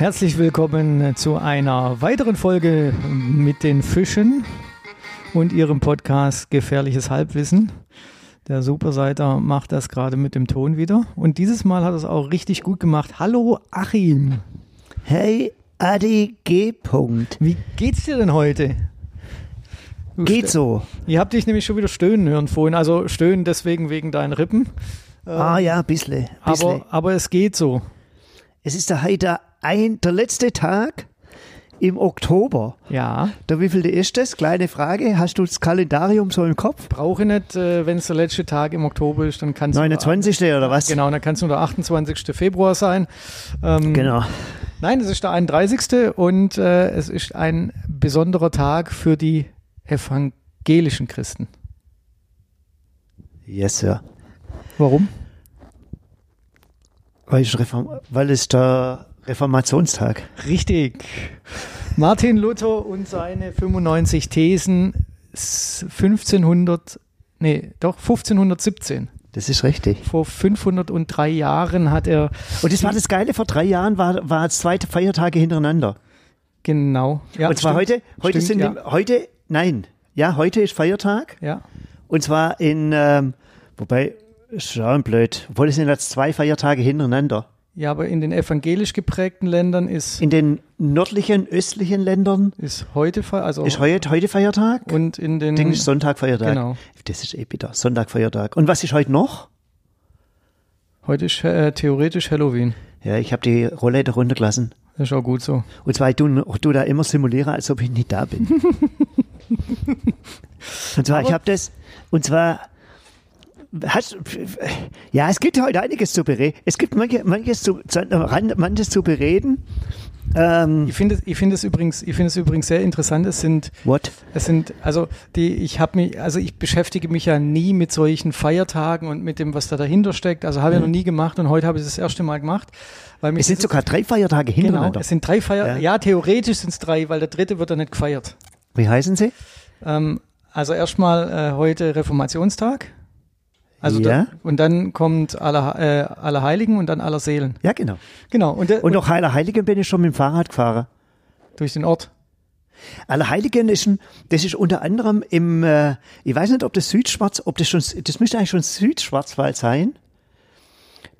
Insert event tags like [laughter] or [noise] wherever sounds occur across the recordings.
Herzlich willkommen zu einer weiteren Folge mit den Fischen und ihrem Podcast Gefährliches Halbwissen. Der Superseiter macht das gerade mit dem Ton wieder. Und dieses Mal hat es auch richtig gut gemacht. Hallo Achim. Hey Adi G. -Punkt. Wie geht's dir denn heute? Du Geht so. Ihr habt dich nämlich schon wieder stöhnen hören vorhin. Also stöhnen deswegen wegen deinen Rippen. ah ja, bissle. bissle. Aber, aber es geht so. es ist der heute ein, der letzte Tag im Oktober. Ja. Der wievielte ist das? Kleine Frage. Hast du das Kalendarium so im Kopf? Brauche ich nicht, äh, wenn es der letzte Tag im Oktober ist, dann kann es 29. oder was? Genau, dann kann es nur der 28. Februar sein. Ähm, Genau. Nein, es ist der 31. und äh, es ist ein besonderer Tag für die evangelischen Christen. Yes, Sir. Warum? Weil, weil es der Reformationstag. Richtig. Martin Luther und seine 95 Thesen s- 1500, nee, doch 1517. Das ist richtig. Vor 503 Jahren hat er Und das war das Geile, vor drei Jahren war, war es zwei Feiertage hintereinander. genau. Ja, Und zwar stimmt. heute, heute Stimmt, sind, ja. heute, nein, ja, heute ist Feiertag. ja. Und zwar in, ähm, wobei, schon blöd, obwohl es sind jetzt zwei Feiertage hintereinander. Ja, aber in den evangelisch geprägten Ländern ist, In den nördlichen, östlichen Ländern ist heute, also ist heute, heute Feiertag. und in den Ding ist Sonntag Feiertag. Genau. Das ist eh bitter. Sonntag Feiertag. Und was ist heute noch? heute ist äh, theoretisch Halloween. Ja, ich habe die Rollläder runtergelassen. Das ist auch gut so. Und zwar, ich tu, tu da immer simuliere, als ob ich nicht da bin. [laughs] und zwar, ich habe das, und zwar, hast, ja, es gibt heute einiges zu bereden. Es gibt manche, manches, zu, manches zu bereden. Ähm, Ich finde es, ich finde es übrigens, ich finde es übrigens sehr interessant. Es sind, what? es sind, also die, ich habe mich, also ich beschäftige mich ja nie mit solchen Feiertagen und mit dem, was da dahinter steckt. Also habe ich noch nie gemacht und heute habe ich es das erste Mal gemacht, weil Es sind sogar drei Feiertage genau, hintereinander. es sind drei Feier, Ja. ja, theoretisch sind es drei, weil der dritte wird dann nicht gefeiert. Wie heißen sie? Ähm, also erstmal äh, heute Reformationstag. Also Ja. da, und dann kommt aller, äh, aller Heiligen und dann aller Seelen. Ja, genau. Genau. Und, der, Und noch Heiligheiligen bin ich schon mit dem Fahrrad gefahren. durch den Ort. Allerheiligen ist ein, das ist unter anderem im, äh, ich weiß nicht, ob das Südschwarz, ob das schon, das müsste eigentlich schon Südschwarzwald sein.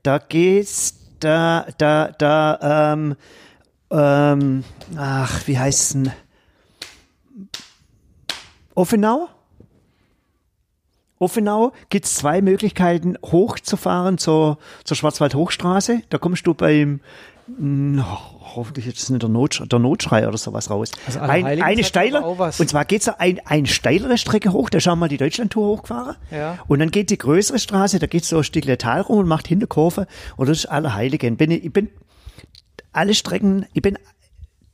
Da geht's, da, da, da, ähm, ähm, ach, wie heißt's denn? Offenau? Offenau gibt's zwei Möglichkeiten, hochzufahren zur, zur Schwarzwald-Hochstraße. Da kommst du beim, mh, hoffentlich jetzt nicht der, Not, der Notschrei oder sowas raus. Also ein, eine hat steile, aber auch was. und zwar geht's da ein, eine steilere Strecke hoch, da schauen wir mal die Deutschlandtour hochgefahren. Ja. Und dann geht die größere Straße, da geht's so ein Stückle Tal rum und macht Hinterkurve. Und das ist Allerheiligen. Bin ich, ich bin alle Strecken, ich bin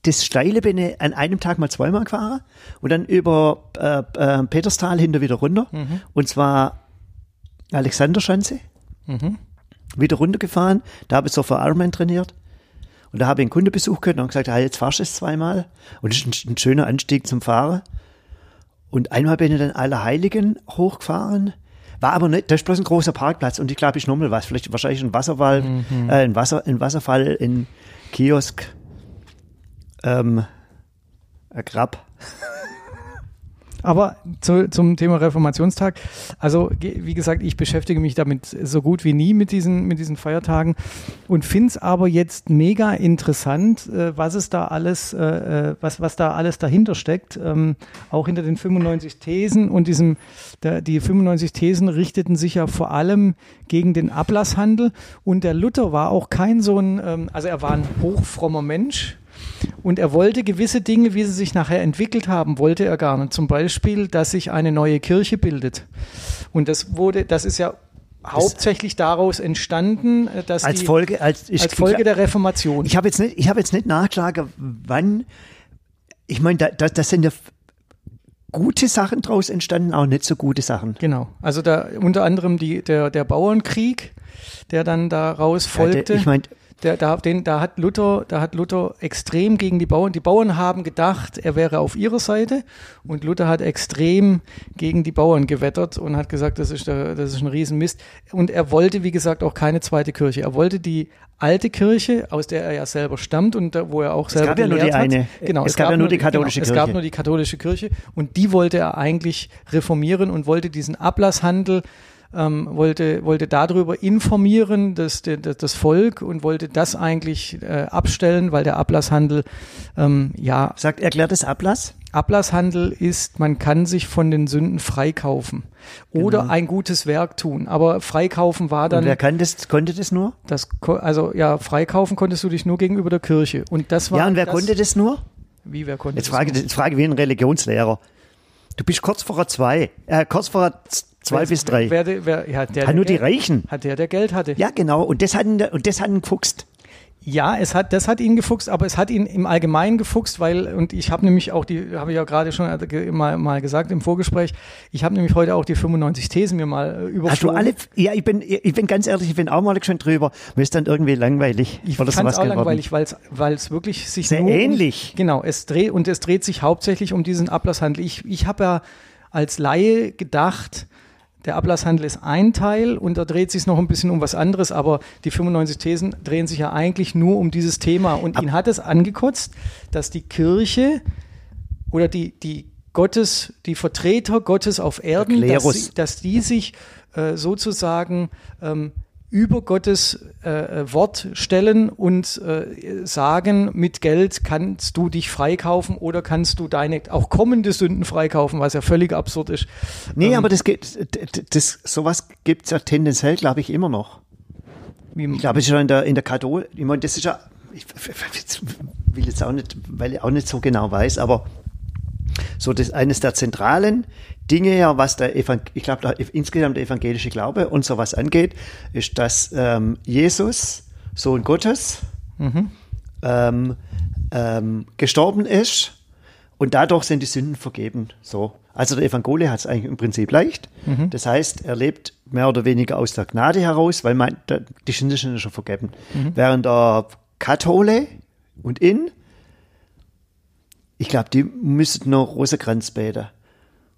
das Steile bin ich an einem Tag mal zweimal gefahren und dann über äh, äh, Peterstal hinter wieder runter. Und zwar Alexanderschanze. Wieder runtergefahren. Da habe ich so für Ironman trainiert. Und da habe ich einen Kundebesuch gehabt und gesagt, ah, jetzt fahrst du es zweimal. Und das ist ein, ein schöner Anstieg zum Fahren. Und einmal bin ich dann Allerheiligen hochgefahren. War aber nicht, das ist bloß ein großer Parkplatz und ich glaube, ich nochmal was. Vielleicht wahrscheinlich ein Wasserfall, äh, ein, Wasser, ein Wasserfall, ein Kiosk, ähm, Grab. Aber zu, zum Thema Reformationstag. Also, wie gesagt, ich beschäftige mich damit so gut wie nie mit diesen, mit diesen Feiertagen und finde es aber jetzt mega interessant, äh, was es da alles, äh, äh, was, was da alles dahinter steckt. Ähm, auch hinter den 95 Thesen und diesem, die 95 Thesen richteten sich ja vor allem gegen den Ablasshandel und der Luther war auch kein so ein, ähm, also er war ein hochfrommer Mensch. Und er wollte gewisse Dinge, wie sie sich nachher entwickelt haben, wollte er gar nicht. Zum Beispiel, dass sich eine neue Kirche bildet. Und das wurde, das ist ja hauptsächlich daraus entstanden, äh, dass Als die, Folge, als, ich, als Folge der Reformation. Ich habe jetzt nicht, ich habe jetzt nicht nachgeschlagen, wann. Ich meine, da, da, das sind ja gute Sachen draus entstanden, auch nicht so gute Sachen. genau. Also da unter anderem die, der, der Bauernkrieg, der dann daraus Ja, der- folgte. ich meine, Der, da, den, da, hat Luther, da hat Luther extrem gegen die Bauern. Die Bauern haben gedacht, er wäre auf ihrer Seite und Luther hat extrem gegen die Bauern gewettert und hat gesagt, das ist, der, das ist ein Riesenmist. Und er wollte, wie gesagt, auch keine zweite Kirche. Er wollte die alte Kirche, aus der er ja selber stammt und da, wo er auch selber es gab ja nur die hat. eine. Genau, es, gab, ja nur die katholische genau, Kirche. Es gab nur die katholische Kirche und die wollte er eigentlich reformieren und wollte diesen Ablasshandel ähm, wollte, wollte darüber informieren, das, das, das Volk und wollte das eigentlich äh, abstellen, weil der Ablasshandel, ähm, ja. Sagt, erklärt das Ablass? Ablasshandel ist, man kann sich von den Sünden freikaufen oder Genau. ein gutes Werk tun. Aber freikaufen war dann. Und wer kann das, konnte das nur? das, also ja, freikaufen konntest du dich nur gegenüber der Kirche. Und das war. ja, und wer das, konnte das nur? Wie, wer konnte Jetzt das frage, nur? jetzt frage wie ein Religionslehrer. Du bist kurz vor zwei, äh, kurz vor zwei Wer- bis drei. Wer, wer, ja, der, Hat nur die Geld- Reichen. Hat der, der Geld hatte. Ja, genau. Und das hat ihn, und das hat ihn gefuchst. Ja, es hat, das hat ihn gefuchst, aber es hat ihn im Allgemeinen gefuchst, weil, und ich habe nämlich auch die, habe ich ja gerade schon äh, mal, mal gesagt im Vorgespräch, ich habe nämlich heute auch die 95 Thesen mir mal äh, Hast du überflogen. alle, ja, ich bin, ich bin ganz ehrlich, ich bin auch mal schon drüber. Mir ist dann irgendwie langweilig. Ich fand es auch geworden. langweilig, weil es wirklich sich Sehr nur ähnlich. Genau, es dreht und es dreht sich hauptsächlich um diesen Ablasshandel. Ich, ich habe ja als Laie gedacht, der Ablasshandel ist ein Teil und da dreht sich noch ein bisschen um was anderes, aber die 95 Thesen drehen sich ja eigentlich nur um dieses Thema. Und ihn hat es angekotzt, dass die Kirche oder die, die Gottes, die Vertreter Gottes auf Erden, dass, dass die sich äh, sozusagen ähm, über Gottes äh, äh, Wort stellen und äh, sagen, mit Geld kannst du dich freikaufen oder kannst du deine auch kommende Sünden freikaufen, was ja völlig absurd ist. Nee, Ähm, aber das geht, das, sowas gibt's ja tendenziell, glaube ich, immer noch. wie, Ich glaube, es ist ja in der, in der Kathol, ich meine, das ist ja, ich will jetzt auch nicht, weil ich auch nicht so genau weiß, aber so das eines der zentralen Dinge ja, was der ich glaube, insgesamt der evangelische Glaube und sowas angeht, ist, dass ähm, Jesus, Sohn Gottes, ähm, ähm, gestorben ist und dadurch sind die Sünden vergeben. So. Also der Evangelium hat es eigentlich im Prinzip leicht. Das heißt, er lebt mehr oder weniger aus der Gnade heraus, weil man, die Sünden sind schon vergeben. Während der Kathole und in, ich glaube, die müssten noch Rosenkranz beten.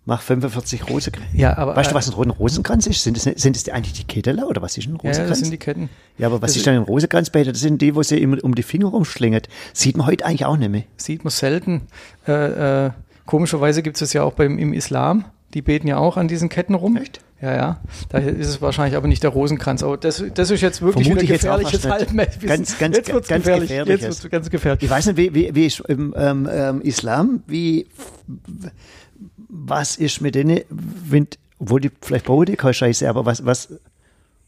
Mach 45 Rosenkranz. Ja, aber- weißt du, was ein Rosenkranz ist? Sind das, sind das eigentlich die Ketteler oder was ist ein ja, Rosenkranz? das sind die Ketten. Ja, aber was Das ist denn ein Rosenkranzbeter? Das sind die, wo sie immer um die Finger rumschlingert. Sieht man heute eigentlich auch nicht mehr. Sieht man selten. Äh, äh, komischerweise gibt es das ja auch beim, im Islam. Die beten ja auch an diesen Ketten rum. Echt? Ja, ja. Da ist es wahrscheinlich aber nicht der Rosenkranz. Aber das, das ist jetzt wirklich Vermute wieder gefährliches. Halbwissen. Ganz, ganz, jetzt wird's ganz gefährlich. gefährliches. Jetzt wird's ganz gefährlich. Ich weiß nicht, wie, wie, wie ist im ähm, ähm, Islam, wie, was ist mit denen, wenn, obwohl die vielleicht bauen die keine Scheiße, aber was, was,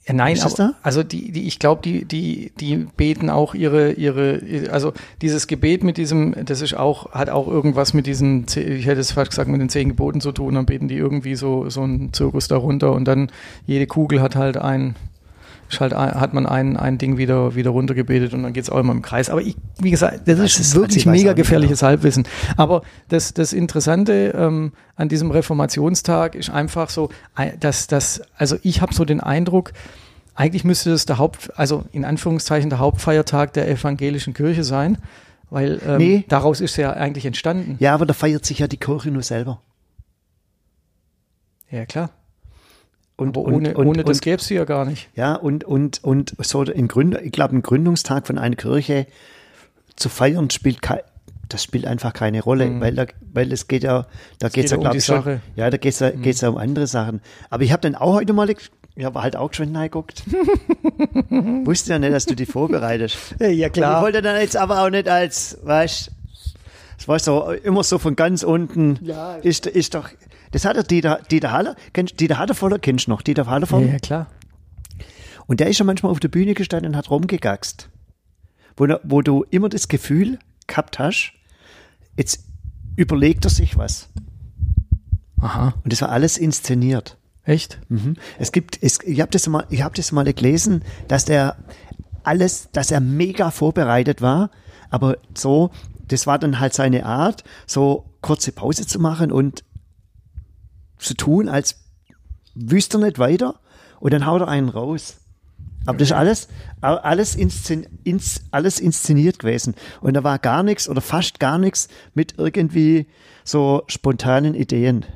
Ja, nein, aber, da? also die, die, ich glaube, die, die, die beten auch ihre, ihre, also dieses Gebet mit diesem, das ist auch, hat auch irgendwas mit diesen, ich hätte es fast gesagt, mit den zehn Geboten zu tun, dann beten die irgendwie so, so einen Zirkus darunter und dann jede Kugel hat halt ein, halt ein, hat man ein, ein Ding wieder, wieder runtergebetet und dann geht es auch immer im Kreis. Aber ich, wie gesagt, das Das ist ist- wirklich mega gefährliches Halbwissen. Aber das, das Interessante ähm, an diesem Reformationstag ist einfach so, dass das, also ich habe so den Eindruck, eigentlich müsste das der Haupt, also in Anführungszeichen der Hauptfeiertag der evangelischen Kirche sein, weil ähm, Nee. daraus ist ja eigentlich entstanden. ja, aber da feiert sich ja die Kirche nur selber. Ja, klar. Und, und, ohne, und, ohne das gäbe es ja gar nicht. ja, und, und, und so in Gründ, ich glaube, ein Gründungstag von einer Kirche zu feiern spielt kein, das spielt einfach keine Rolle, weil da, weil es geht ja, da geht es geht ja, um glaube ich, schon, Sache. ja, da geht es ja, geht's ja um andere Sachen. Aber ich habe dann auch heute mal, ich habe halt auch schon reingeguckt. [laughs] Wusste ja nicht, dass du die vorbereitest. Ja, Und ich wollte dann jetzt aber auch nicht als, weißt es war so, immer so von ganz unten, Ja. ist, ist doch, das hat der Dieter, Dieter Haller, kennst, Dieter Hallervoller kennst du noch, Dieter Hallervoller? Ja, ja, klar. Und der ist ja manchmal auf der Bühne gestanden und hat rumgegackst. Wo, wo du immer das Gefühl gehabt hast, jetzt überlegt er sich was. Aha. Und das war alles inszeniert. Echt? Mhm. Es gibt, es, ich habe das mal, ich habe das mal gelesen, dass der alles, dass er mega vorbereitet war, aber so, das war dann halt seine Art, so kurze Pause zu machen und zu tun, als wüsste er nicht weiter und dann haut er einen raus. Aber das ist alles, alles, inszen, ins, alles inszeniert gewesen. Und da war gar nichts oder fast gar nichts mit irgendwie so spontanen Ideen.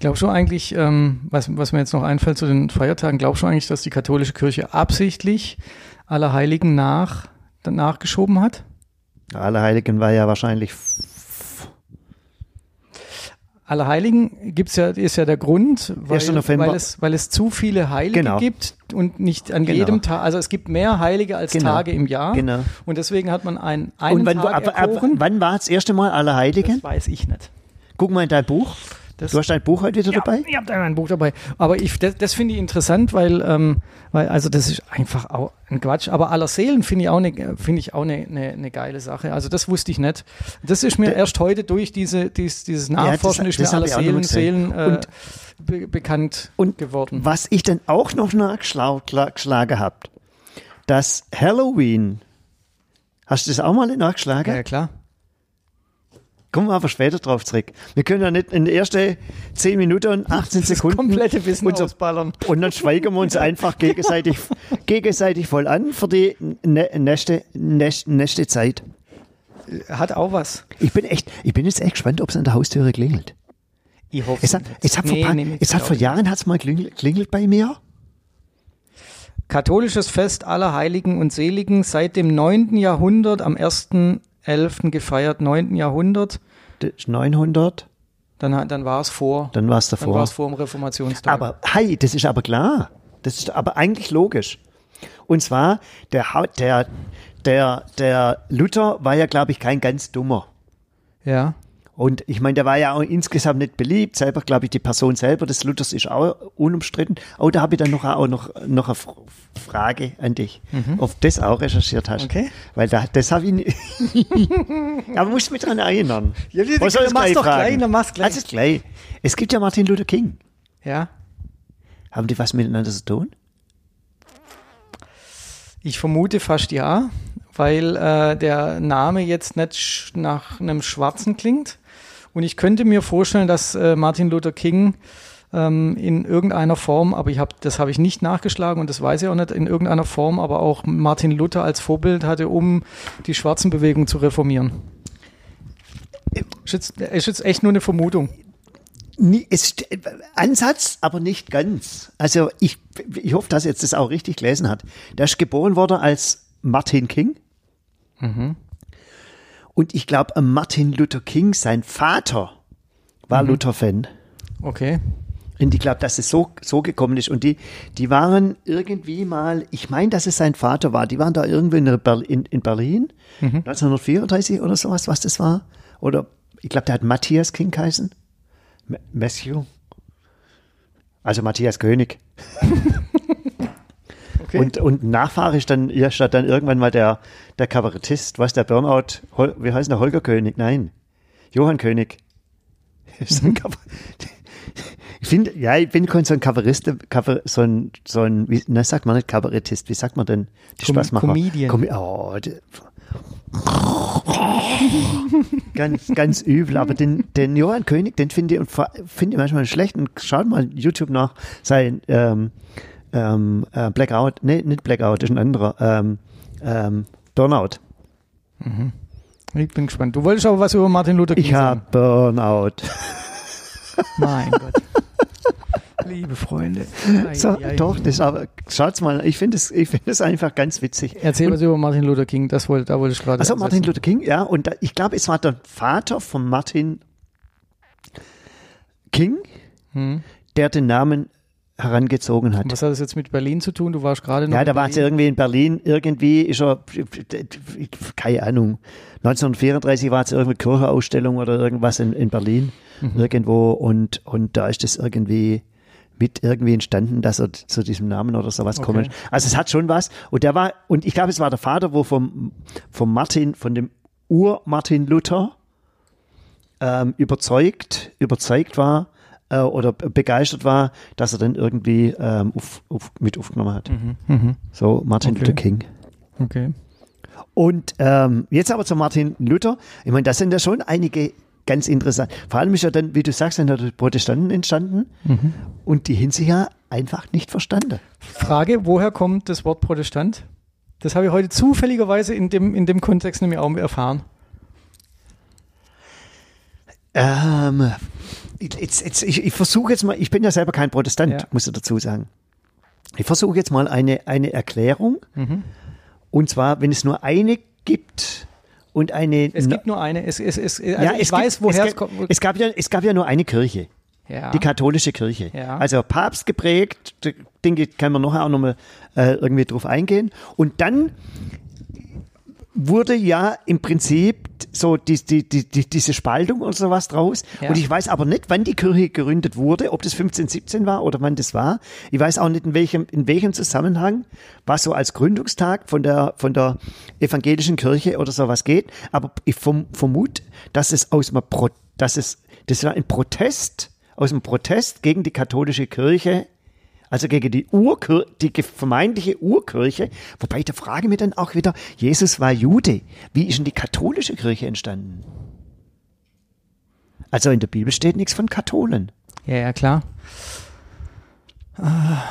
Glaubst du eigentlich, ähm, was, was mir jetzt noch einfällt zu den Feiertagen, glaubst du eigentlich, dass die katholische Kirche absichtlich Allerheiligen nach, nachgeschoben hat? Allerheiligen war ja wahrscheinlich Allerheiligen gibt's ja, ist ja der Grund, weil, 1. November. weil, es, weil es zu viele Heilige Genau. gibt und nicht an Genau. jedem Tag, also es gibt mehr Heilige als Genau. Tage im Jahr. Genau. Und deswegen hat man einen, einen Und wann, Tag ab, ab, erkoren. wann war das erste Mal Allerheiligen? das weiß ich nicht. Guck mal in dein Buch. Das- du hast dein Buch heute wieder Ja, dabei? Ich habe da ein Buch dabei. Aber ich, das, das finde ich interessant, weil, ähm, weil, also das ist einfach auch ein Quatsch. Aber aller Seelen finde ich auch eine, finde ich auch eine, eine, eine geile Sache. Also das wusste ich nicht. Das ist mir erst heute durch diese, dies, dieses Nachforschen das- ist mir aller Seelen. Seelen äh, be bekannt Und geworden. was ich dann auch noch nachgeschlagen habe, dass Halloween, hast du das auch mal nachgeschlagen? Ja, ja, klar. Kommen wir aber später drauf zurück. Wir können ja nicht in den ersten 10 Minuten und 18 Das Sekunden komplette Wissen unser, ausballern. und dann schweigen wir uns einfach gegenseitig, gegenseitig voll an für die nä- nächste, nächste, nächste Zeit. Hat auch was. Ich bin echt, ich bin jetzt echt gespannt, ob es an der Haustüre klingelt. Ich hoffe Es hat, es hat, vor, Nee, paar, nee, es hat vor. Jahren hat's mal klingelt, klingelt bei mir. Katholisches Fest aller Heiligen und Seligen seit dem 9. Jahrhundert, am 1.11. gefeiert, 9. Jahrhundert. Das ist 900, Dann, dann war es vor. dann war es Dann war davor. es vor dem Reformationstag. Aber, hey, das ist aber klar. Das ist aber eigentlich logisch. Und zwar, der, der, der, der Luther war ja, glaube ich, kein ganz dummer. ja. Und ich meine, der war ja auch insgesamt nicht beliebt. Selber, glaube ich, die Person selber des Luthers ist auch unumstritten. Oh, da habe ich dann noch, auch noch, noch eine Frage an dich, ob du das auch recherchiert hast. Mhm. Okay. Weil da, das habe ich nicht. [laughs] Aber musst du mich dran erinnern. Ja, wir- Was soll ich gleich doch fragen? gleich, dann mach's gleich. Also gleich. Es gibt ja Martin Luther King. Ja. Haben die was miteinander zu tun? Ich vermute fast ja, weil äh, der Name jetzt nicht nach einem Schwarzen klingt. Und ich könnte mir vorstellen, dass äh, Martin Luther King ähm, in irgendeiner Form, aber ich hab, das habe ich nicht nachgeschlagen und das weiß ich auch nicht, in irgendeiner Form, aber auch Martin Luther als Vorbild hatte, um die Schwarzenbewegung zu reformieren. Ist jetzt, ist jetzt echt nur eine Vermutung. Es ist Ansatz, aber nicht ganz. Also ich, ich hoffe, dass er jetzt das auch richtig gelesen hat. Der ist geboren worden als Martin King. Und ich glaube, Martin Luther King, sein Vater, war Luther-Fan. Okay. Und ich glaube, dass es so, so gekommen ist. Und die, die waren irgendwie mal, ich meine, dass es sein Vater war. Die waren da irgendwo in, Ber- in, in Berlin, 1934 oder sowas, was das war. Oder ich glaube, der hat Matthias King geheißen. M Matthew. Also Matthias König. [laughs] okay. Und, und Nachfahre ist dann, ja, statt dann irgendwann mal der, der Kabarettist, was der Burnout, Hol, wie heißt der Holger König? Nein, Johann König. [laughs] [laughs] Ich finde, ja, ich bin kein so ein Kabarettist, Kabar, so ein, so ein, wie, na, sagt man nicht Kabarettist, wie sagt man denn? Die Com- Spaßmacher. Comedian. Comi oh, die, ganz, ganz übel, aber den, den Johann König, den finde ich, finde ich manchmal schlecht und schaut mal YouTube nach, sein, ähm, ähm, äh, Blackout, nee, nicht Blackout, das ist ein anderer, ähm, ähm, Burnout. Ich bin gespannt. Du wolltest aber was über Martin Luther King Ich habe Burnout. sagen. [laughs] Mein Gott. Liebe Freunde. Ei, So, ei, ei. doch, das ist aber, schaut's mal, ich finde es, ich finde es einfach ganz witzig. Erzähl was über Martin Luther King, das wollte, da wollte ich gerade. Also Martin ansetzen. Luther King, ja, und da, ich glaube, es war der Vater von Martin King, Hm. der den Namen herangezogen hat. Was hat das jetzt mit Berlin zu tun? Du warst gerade noch. Ja, da war es irgendwie in Berlin, irgendwie ist er, keine Ahnung, 1934 war es irgendeine Kirchenausstellung oder irgendwas in, in Berlin irgendwo und, und da ist das irgendwie mit irgendwie entstanden, dass er zu diesem Namen oder sowas Okay. kommen ist. Also es hat schon was und der war, und ich glaube, es war der Vater, wo vom, vom Martin, von dem Ur-Martin Luther ähm, überzeugt, überzeugt war äh, oder begeistert war, dass er dann irgendwie ähm, auf, auf, mit aufgenommen hat. Mhm. So Martin Okay. Luther King. Okay. Und ähm, jetzt aber zu Martin Luther. Ich meine, das sind ja schon einige ganz interessant. Vor allem ist ja dann, wie du sagst, sind ja die Protestanten entstanden Mhm. und die haben sich ja einfach nicht verstanden. Frage, woher kommt das Wort Protestant? Das habe ich heute zufälligerweise in dem, in dem Kontext nämlich auch erfahren. Ähm, jetzt, jetzt, ich, ich versuche jetzt mal, ich bin ja selber kein Protestant, Ja. muss ich dazu sagen. Ich versuche jetzt mal eine, eine Erklärung. Mhm. Und zwar, wenn es nur eine gibt und eine. Es gibt nur eine. Es, es, es, also ja, ich es weiß, gibt, woher es, kommt. Es gab, ja, es gab ja nur eine Kirche, ja. die katholische Kirche. Ja. Also Papst geprägt, denke ich, kann man nachher auch nochmal äh, irgendwie drauf eingehen. Und dann wurde ja im Prinzip so die, die, die, die, diese Spaltung oder sowas draus. Ja. Und ich weiß aber nicht, wann die Kirche gegründet wurde, ob das 1517 war oder wann das war. Ich weiß auch nicht, in welchem, in welchem Zusammenhang, was so als Gründungstag von der, von der evangelischen Kirche oder sowas geht. Aber ich verm vermute, dass es aus einem Pro, dass es, das war ein Protest, aus dem Protest gegen die katholische Kirche also gegen die Urkir die vermeintliche Urkirche. Wobei, da frage ich mich dann auch wieder, Jesus war Jude. Wie ist denn die katholische Kirche entstanden? Also in der Bibel steht nichts von Katholen. Ja, ja, klar. Ah.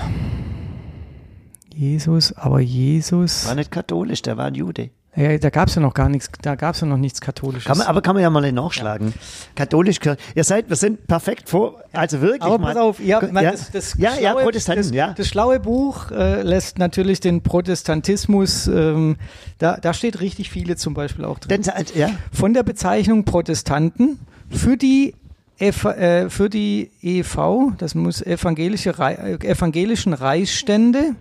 Jesus, aber Jesus. War nicht katholisch, der war ein Jude. Ja, da gab es ja noch gar nichts, da gab es ja noch nichts Katholisches. Kann man, aber kann man ja mal nachschlagen. Katholisch Kirche. Ihr seid, wir sind perfekt vor, also wirklich Aber mal. pass auf, ja, man, ja, das, das, ja, ja, schlaue, Protestanten, das, ja. das schlaue Buch äh, lässt natürlich den Protestantismus, ähm, da, da steht richtig viele zum Beispiel auch drin. Denn, halt, ja, Von der Bezeichnung Protestanten für die Ev äh, für die EV, das muss evangelische äh, evangelischen Reichsstände,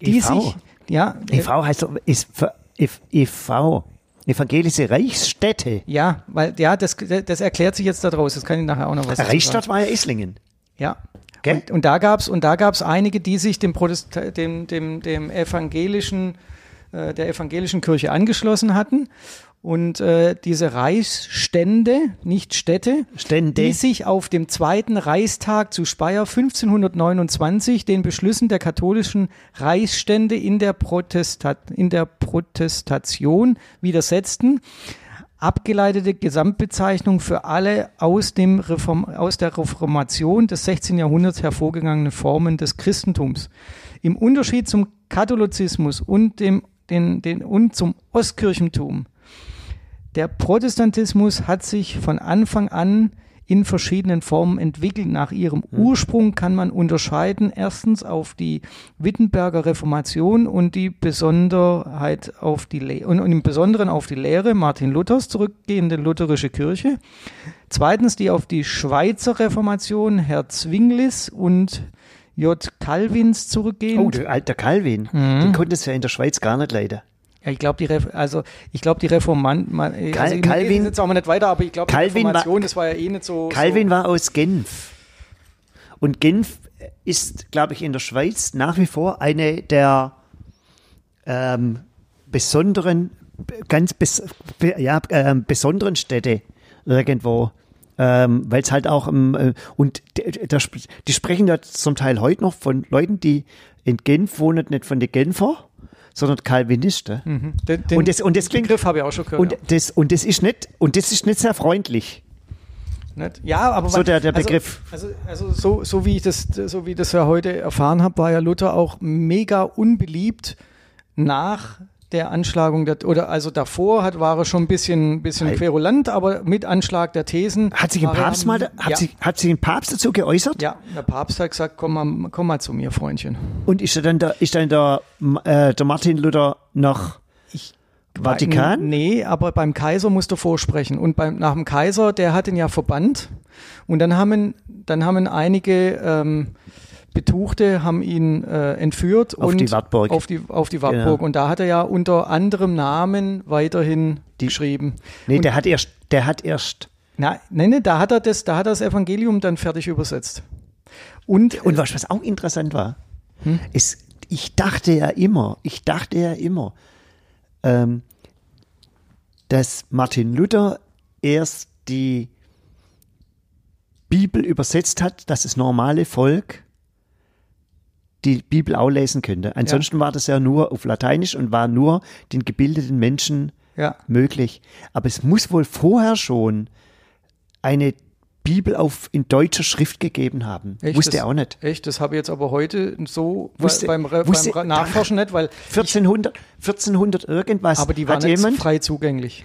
die EV? sich ja äh, EV heißt doch, ist für, Ev- EV, Evangelische Reichsstädte. ja, weil ja das das erklärt sich jetzt daraus. Das kann ich nachher auch noch was sagen. Reichsstadt war ja Esslingen. Ja. Gell? Und, und da gab's und da gab's einige, die sich dem Protest dem dem dem evangelischen äh, der evangelischen Kirche angeschlossen hatten und äh, diese Reichsstände, nicht Städte, Stände. die sich auf dem zweiten Reichstag zu Speyer 1529 den Beschlüssen der katholischen Reichsstände in der, Protestat in der Protestation widersetzten abgeleitete Gesamtbezeichnung für alle aus, dem Reform, aus der Reformation des 16. Jahrhunderts hervorgegangenen Formen des Christentums. Im Unterschied zum Katholizismus und, dem, den, den, und zum Ostkirchentum. Der Protestantismus hat sich von Anfang an in verschiedenen Formen entwickelt. Nach ihrem Ursprung kann man unterscheiden, erstens auf die Wittenberger Reformation und die Besonderheit auf die Le und, und im Besonderen auf die Lehre Martin Luthers zurückgehende lutherische Kirche. Zweitens die auf die Schweizer Reformation Herr Zwinglis und J. Calvins zurückgehend. Oh, der alte Calvin. Mhm. Den konnte es ja in der Schweiz gar nicht leiden. Ja, ich glaube, die, Ref also, ich glaube, die Reformanten, man, also, ich Calvin- jetzt auch mal nicht weiter, aber ich glaube, die Calvin war- Reformation, das war ja eh nicht so. Calvin so, war aus Genf. Und Genf ist, glaube ich, in der Schweiz nach wie vor eine der ähm, besonderen, ganz bes be ja, ähm, besonderen Städte irgendwo. Ähm, Weil es halt auch, ähm, äh, und d- d- da sp- die sprechen ja zum Teil heute noch von Leuten, die in Genf wohnen, nicht von den Genfer, sondern Calvinisten. Mhm. Den, den Und das, und das klingt, Begriff habe ich auch schon gehört. und das, und das ist nicht, und das ist nicht sehr freundlich. ja. Nicht? ja, aber So der- der also, Begriff. Also, also so, so wie ich das, so wie ich das ja heute erfahren habe, war ja Luther auch mega unbeliebt nach der Anschlagung der, oder also davor hat, war er schon ein bisschen, bisschen Weil- querulant, aber mit Anschlag der Thesen. Hat sich ein er- Papst mal, hat ja, sich, hat sich ein Papst dazu geäußert? ja, der Papst hat gesagt, komm mal, komm mal zu mir, Freundchen. Und ist dann der, ist dann der, äh, der Martin Luther nach Ich Vatikan? Nee, aber beim Kaiser musste vorsprechen. Und beim, nach dem Kaiser, der hat ihn ja verbannt. Und dann haben, dann haben einige ähm, Betuchte haben ihn äh, entführt Auf und die Wartburg. Auf die, auf die Wartburg. Genau. Und da hat er ja unter anderem Namen weiterhin geschrieben. Nee, und, der hat erst, der hat erst. na, nein, nee, da hat er das, da hat er das Evangelium dann fertig übersetzt. Und, Und was, was auch interessant war, Hm? ist, ich dachte ja immer, ich dachte ja immer, ähm, dass Martin Luther erst die Bibel übersetzt hat, dass das normale Volk die Bibel auch lesen könnte. Ansonsten war das ja nur auf Lateinisch und war nur den gebildeten Menschen ja, möglich. Aber es muss wohl vorher schon eine Bibel auf in deutscher Schrift gegeben haben. Echt? Wusste das, auch nicht. Echt, das habe ich jetzt aber heute so Wusste- beim, wusste- beim Nachforschen nicht, weil 1400, 1400 irgendwas. aber die waren hat nicht jemand, frei zugänglich.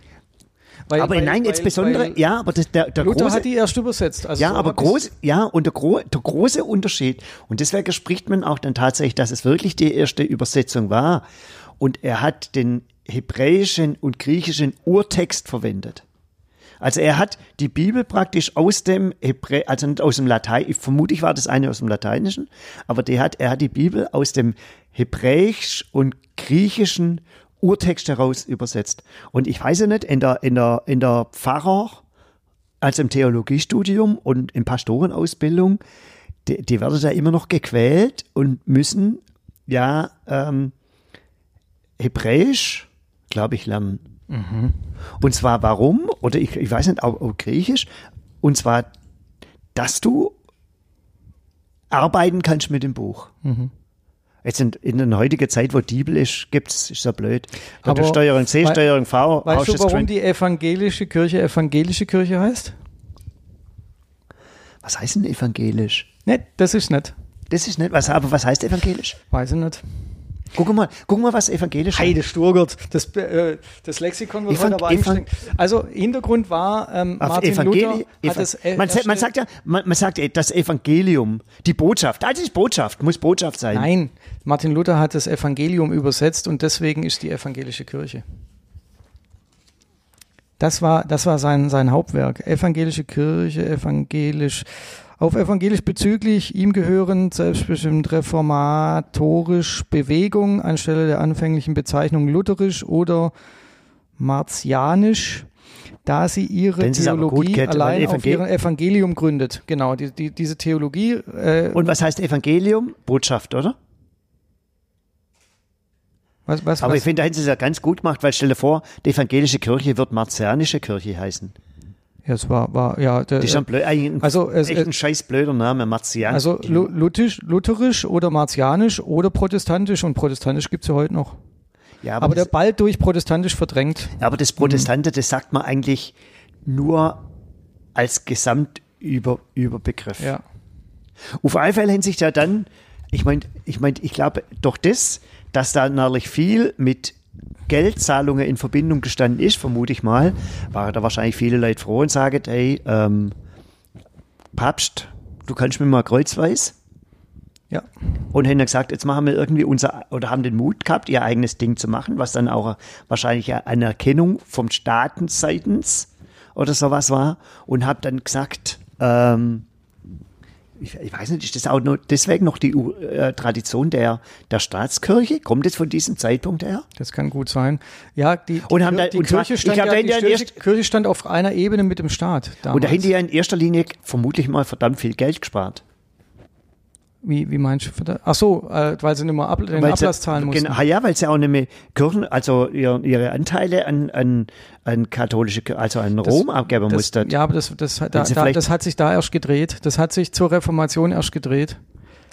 Weil, aber weil, nein, weil, insbesondere, ja, aber das, der, der Luther große, hat die erst übersetzt. Also ja, so aber groß, ja, und der, gro der große Unterschied, und deswegen spricht man auch dann tatsächlich, dass es wirklich die erste Übersetzung war. Und er hat den hebräischen und griechischen Urtext verwendet. Also er hat die Bibel praktisch aus dem Hebrä also nicht aus dem Latein, ich vermute, ich war das eine aus dem Lateinischen, aber der hat, er hat die Bibel aus dem Hebräisch und Griechischen Urtext heraus übersetzt. Und ich weiß ja nicht, in der, in der, in der Pfarrer, also im Theologiestudium und in Pastorenausbildung, die, die werden da immer noch gequält und müssen ja ähm, Hebräisch, glaube ich, lernen. Und zwar warum? Oder ich, ich weiß nicht, auch, auch Griechisch. Und zwar, dass du arbeiten kannst mit dem Buch. Jetzt in, in der heutigen Zeit, wo die Bibel ist, gibt's, ist ja blöd. Da Aber Steuerung C, Steuerung V, Weißt du, warum die evangelische Kirche evangelische Kirche heißt? Was heißt denn evangelisch? Ne, das ist nicht. Das ist nicht, was, aber was heißt evangelisch? Weiß ich nicht. Guck mal, guck mal, was evangelisch Heide Sturgert, das, äh, das Lexikon wird Evan- heute aber anstrengend. Also Hintergrund war, ähm, Martin Evangeli Luther hat Eva- das äh, man, sagt- man sagt ja, man, man sagt das Evangelium, die Botschaft. Also ist Botschaft, muss Botschaft sein. Nein, Martin Luther hat das Evangelium übersetzt und deswegen ist die evangelische Kirche. Das war, das war sein, sein Hauptwerk. Evangelische Kirche, evangelisch, auf evangelisch bezüglich ihm gehörend, selbstbestimmt reformatorisch Bewegung anstelle der anfänglichen Bezeichnung lutherisch oder martianisch, da sie ihre Theologie kennt, allein auf Evangel- ihrem Evangelium gründet. Genau, die, die, diese Theologie äh, Und was heißt Evangelium? Botschaft, oder? Was, was, Aber was, ich finde, da hätten sie es ja ganz gut gemacht, weil stell dir vor, die evangelische Kirche wird martianische Kirche heißen. Ja, es war, war ja, der, Das ist ein, blöd, ein, also es- echt ein scheiß blöder Name, Martian. also lu- luthisch, lutherisch oder martianisch oder protestantisch und protestantisch gibt's ja heute noch. ja, Aber der das, bald durch protestantisch verdrängt. aber das Protestante, das sagt man eigentlich nur als Gesamtüberbegriff. Ja. Auf alle Fälle hinsicht ja dann, ich meine, ich meine, ich glaube, doch das, dass da natürlich viel mit Geldzahlungen in Verbindung gestanden ist, vermute ich mal, waren da wahrscheinlich viele Leute froh und sagen, hey, ähm, Papst, du kannst mir mal kreuzweis. Ja. Und haben dann gesagt, jetzt machen wir irgendwie unser, oder haben den Mut gehabt, ihr eigenes Ding zu machen, was dann auch wahrscheinlich eine Erkennung vom Staaten seitens oder sowas war. Und habe dann gesagt, ähm, ich, ich weiß nicht, ist das auch nur deswegen noch die äh, Tradition der, der Staatskirche? Kommt es von diesem Zeitpunkt her? Das kann gut sein. Ja, die, die, Und haben da- die und Kirche stand, glaub, ja, die Kirche, Kirche stand auf einer Ebene mit dem Staat. Und da damals. haben die ja in erster Linie vermutlich mal verdammt viel Geld gespart. Wie, wie meinst du? für da- Ach so, äh, weil sie nicht mehr Abl den Weil Ablass zahlen mussten. Genau, ja, weil sie auch nicht mehr Kirchen, also ihr, ihre Anteile an, an, an katholische, also an Rom abgeben das, mussten. Ja, aber das, das, hat- da, da, das hat sich da erst gedreht. Das hat sich zur Reformation erst gedreht.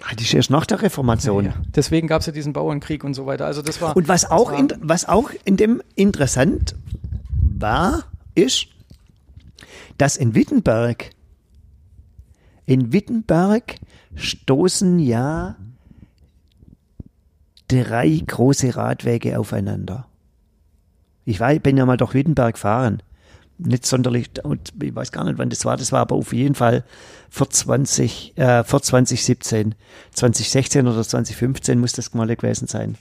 Ah, Das ist erst nach der Reformation. Ja. Deswegen gab es ja diesen Bauernkrieg und so weiter. Also das war. Und was auch, war- in, was auch in dem interessant war, ist, dass in Wittenberg, in Wittenberg stoßen ja drei große Radwege aufeinander. Ich war, bin ja mal durch Wittenberg gefahren. Nicht sonderlich, und ich weiß gar nicht, wann das war. Das war aber auf jeden Fall vor 20, äh, vor 2017. 2016 oder 2015 muss das mal gewesen sein.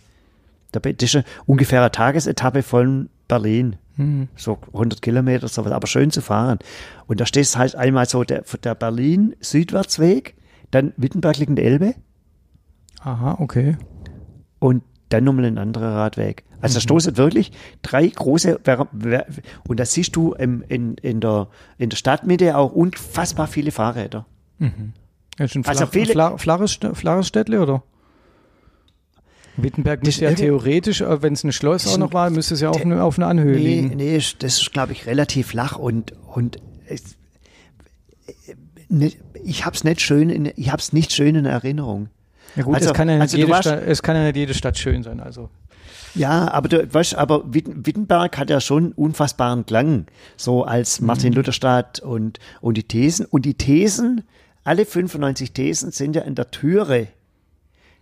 Das ist eine ungefähr eine Tagesetappe von Berlin. Mhm. So 100 Kilometer, sowas, aber schön zu fahren. Und da stehst halt einmal so der, der Berlin-Südwärtsweg, dann Wittenberg liegt in der Elbe Aha, okay. und dann nochmal ein anderer Radweg. Also Mhm. da stoßen wirklich drei große, und da siehst du im, in, in, der, in der Stadtmitte auch unfassbar viele Fahrräder. Das ist ein Also viele- fla flaches, flaches Städtle, oder? Wittenberg Das müsste ja theoretisch, äh, wenn es ein Schloss Das auch noch war, müsste es ja auf, der- eine, auf einer Anhöhe Nee, liegen. nee, das ist, glaube ich, relativ flach und, und es, ne- ich habe es nicht schön, in, ich habe es nicht schön in Erinnerung. Ja gut, Also- es, kann ja nicht also jede warst- Stadt, es kann ja nicht jede Stadt schön sein. Also Ja, aber du weißt, aber Witten- Wittenberg hat ja schon unfassbaren Klang, so als Mhm. Martin Lutherstadt und, und die Thesen. Und die Thesen, alle 95 Thesen sind ja in der Türe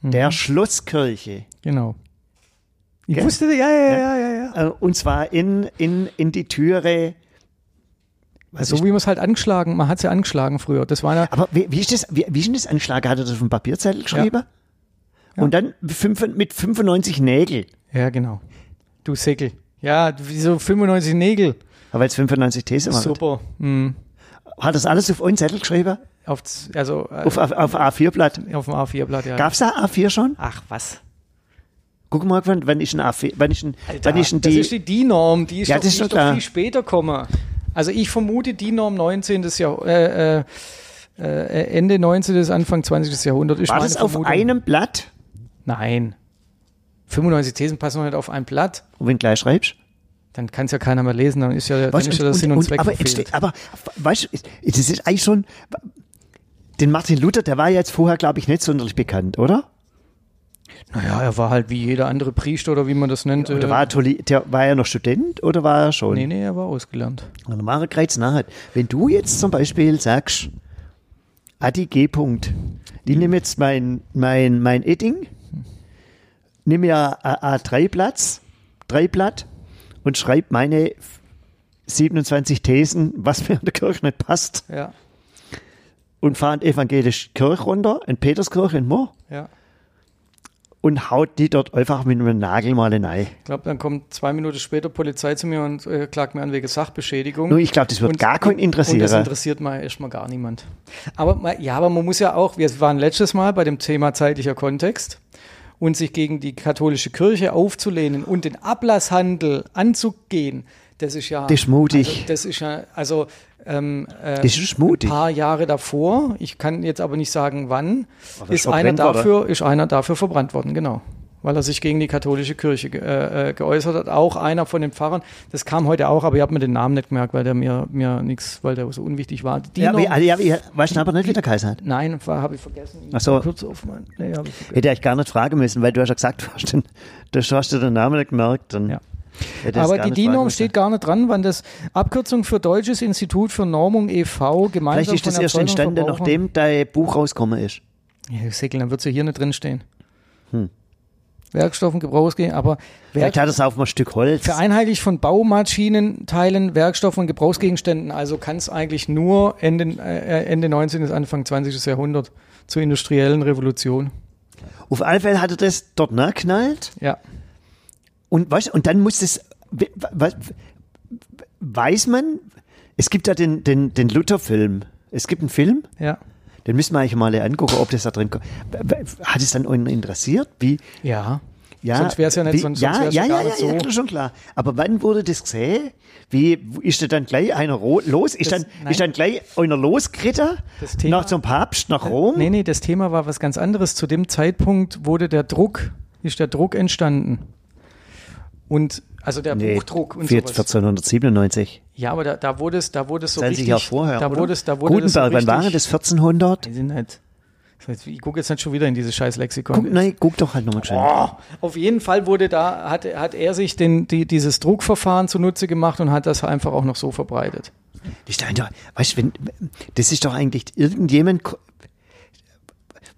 Mhm. der Schlosskirche. Genau. Ich Gell? wusste, ja, ja, ja, ja, ja. Äh, Und zwar in, in, in die Türe. Was So wie man es halt angeschlagen, man hat es ja angeschlagen früher. Das war ja, aber wie, wie ist das, wie, wie ist denn das angeschlagen? Hat er das auf dem Papierzettel geschrieben? Ja. Und dann fünf, mit 95 Nägel. ja, genau. Du Säckel. Ja, wieso 95 Nägel? Aber jetzt 95 Thesen waren. Super. Mhm. Hat das alles auf einen Zettel geschrieben? Auf, also, äh, Auf, auf, auf A4-Blatt? auf dem A4-Blatt, ja. Gab's da A4 schon? Ach, was? Guck mal, wann, wann ist ein A4, wann ist ein, Alter, wann ist ein das die, ist die DIN-Norm, die ist, Ja, doch, das ist doch klar. viel später kommen. Also ich vermute DIN-Norm 19. Jahr, äh, äh, äh, Ende 19. Anfang 20. Jahrhundert. Ist war das auf Vermutung. einem Blatt? Nein. 95 Thesen passen noch nicht auf ein Blatt. Und wenn du gleich schreibst? Dann kann es ja keiner mehr lesen, dann ist ja, dann ist ja der Sinn und, Zweck aber, verfehlt. aber weißt du, das ist eigentlich schon, den Martin Luther, der war jetzt vorher, glaube ich, nicht sonderlich bekannt, oder? Naja, er war halt wie jeder andere Priester oder wie man das nennt. Oder äh, war er, war er noch Student oder war er schon? nee, nee, er war ausgelernt. Dann war er Kreuz nachher. Wenn du jetzt zum Beispiel sagst, Adi G. Punkt, die nimm jetzt mein, mein, mein Edding, nimm ja A- A3-Platz, Blatt und schreib meine 27 Thesen, was mir in der Kirche nicht passt Ja, und fahr in die evangelische Kirche runter, in Peterskirche in Moor ja. Und haut die dort einfach mit einem Nagel mal rein. Ich glaube, dann kommt zwei Minuten später Polizei zu mir und äh, klagt mir an wegen Sachbeschädigung. Nur ich glaube, das wird Und- gar keinen interessieren. Und das interessiert mal erstmal gar niemand. Aber ja, aber man muss ja auch, wir waren letztes Mal bei dem Thema zeitlicher Kontext und sich gegen die katholische Kirche aufzulehnen und den Ablasshandel anzugehen, das ist ja. Das ist mutig. Also, das ist ja, also ähm, äh, ist mutig. ein paar Jahre davor, ich kann jetzt aber nicht sagen wann, Aber ist ist einer, dafür, ist einer dafür verbrannt worden, genau. Weil er sich gegen die katholische Kirche ge äh, äh, geäußert hat. Auch einer von den Pfarrern. Das kam heute auch, aber ich habe mir den Namen nicht gemerkt, weil der mir, mir nichts, weil der so unwichtig war. Die Ja, wie, ja, wie, weißt du aber nicht, wie der Kaiser hat? Nein, habe ich vergessen. Ach so. Kurz auf mein, nee. Hätte ich gar nicht fragen müssen, weil du hast ja gesagt, du hast, den, du hast dir den Namen nicht gemerkt. Dann Ja. Es Aber die DIN-Norm steht gar nicht dran, wann das Abkürzung für Deutsches Institut für Normung e.V. gemeinsam Vielleicht ist das erst entstanden, nachdem dein Buch rausgekommen ist. Ja, Säckel, dann wird sie hier nicht drin stehen. Hm. Werkstoffen, Gebrauchsgehen, aber Werk Vielleicht hat es auf ein Stück Holz. vereinheitlicht von Baumaschinen, Teilen, Werkstoffen und Gebrauchsgegenständen. Also kann es eigentlich nur Ende, äh, Ende 19. bis Anfang 20. Jahrhundert zur industriellen Revolution. Auf alle Fälle hat er das dort nachknallt Ja. Und, weißt, und dann muss es, we- weiß man, es gibt ja den, den, den Luther-Film. Es gibt einen Film, Ja. den müssen wir eigentlich mal angucken, ob das da drin kommt. Hat es dann einen interessiert? Wie, Ja. Ja, Sonst wär's ja nicht- wie, sonst- ja, sonst ja, ja ja, ja, ja, so. das ist schon klar. Aber wann wurde das gesehen? Wie ist da dann gleich einer los? Ist, Das- dann, nein. ist dann gleich einer losgeritten Das Thema- nach zum Papst, nach Rom? Nee, nee, das Thema war was ganz anderes. Zu dem Zeitpunkt wurde der Druck, ist der Druck entstanden. Und also der Nee, Buchdruck und vier- sowas. 1497. Ja, aber da, da wurde es, da wurde es so 20 richtig. Jahre vorher. da wurde es, da wurde das so Gutenberg, wann waren das? 1400? Weiß ich nicht. Ich gucke jetzt nicht schon wieder in dieses scheiß Lexikon. Guck, nein, guck doch halt nochmal schön. Oh, auf jeden Fall wurde da, hat, hat er sich den, die, dieses Druckverfahren zunutze gemacht und hat das einfach auch noch so verbreitet. Das ist doch, weißt, wenn, das ist doch eigentlich irgendjemand,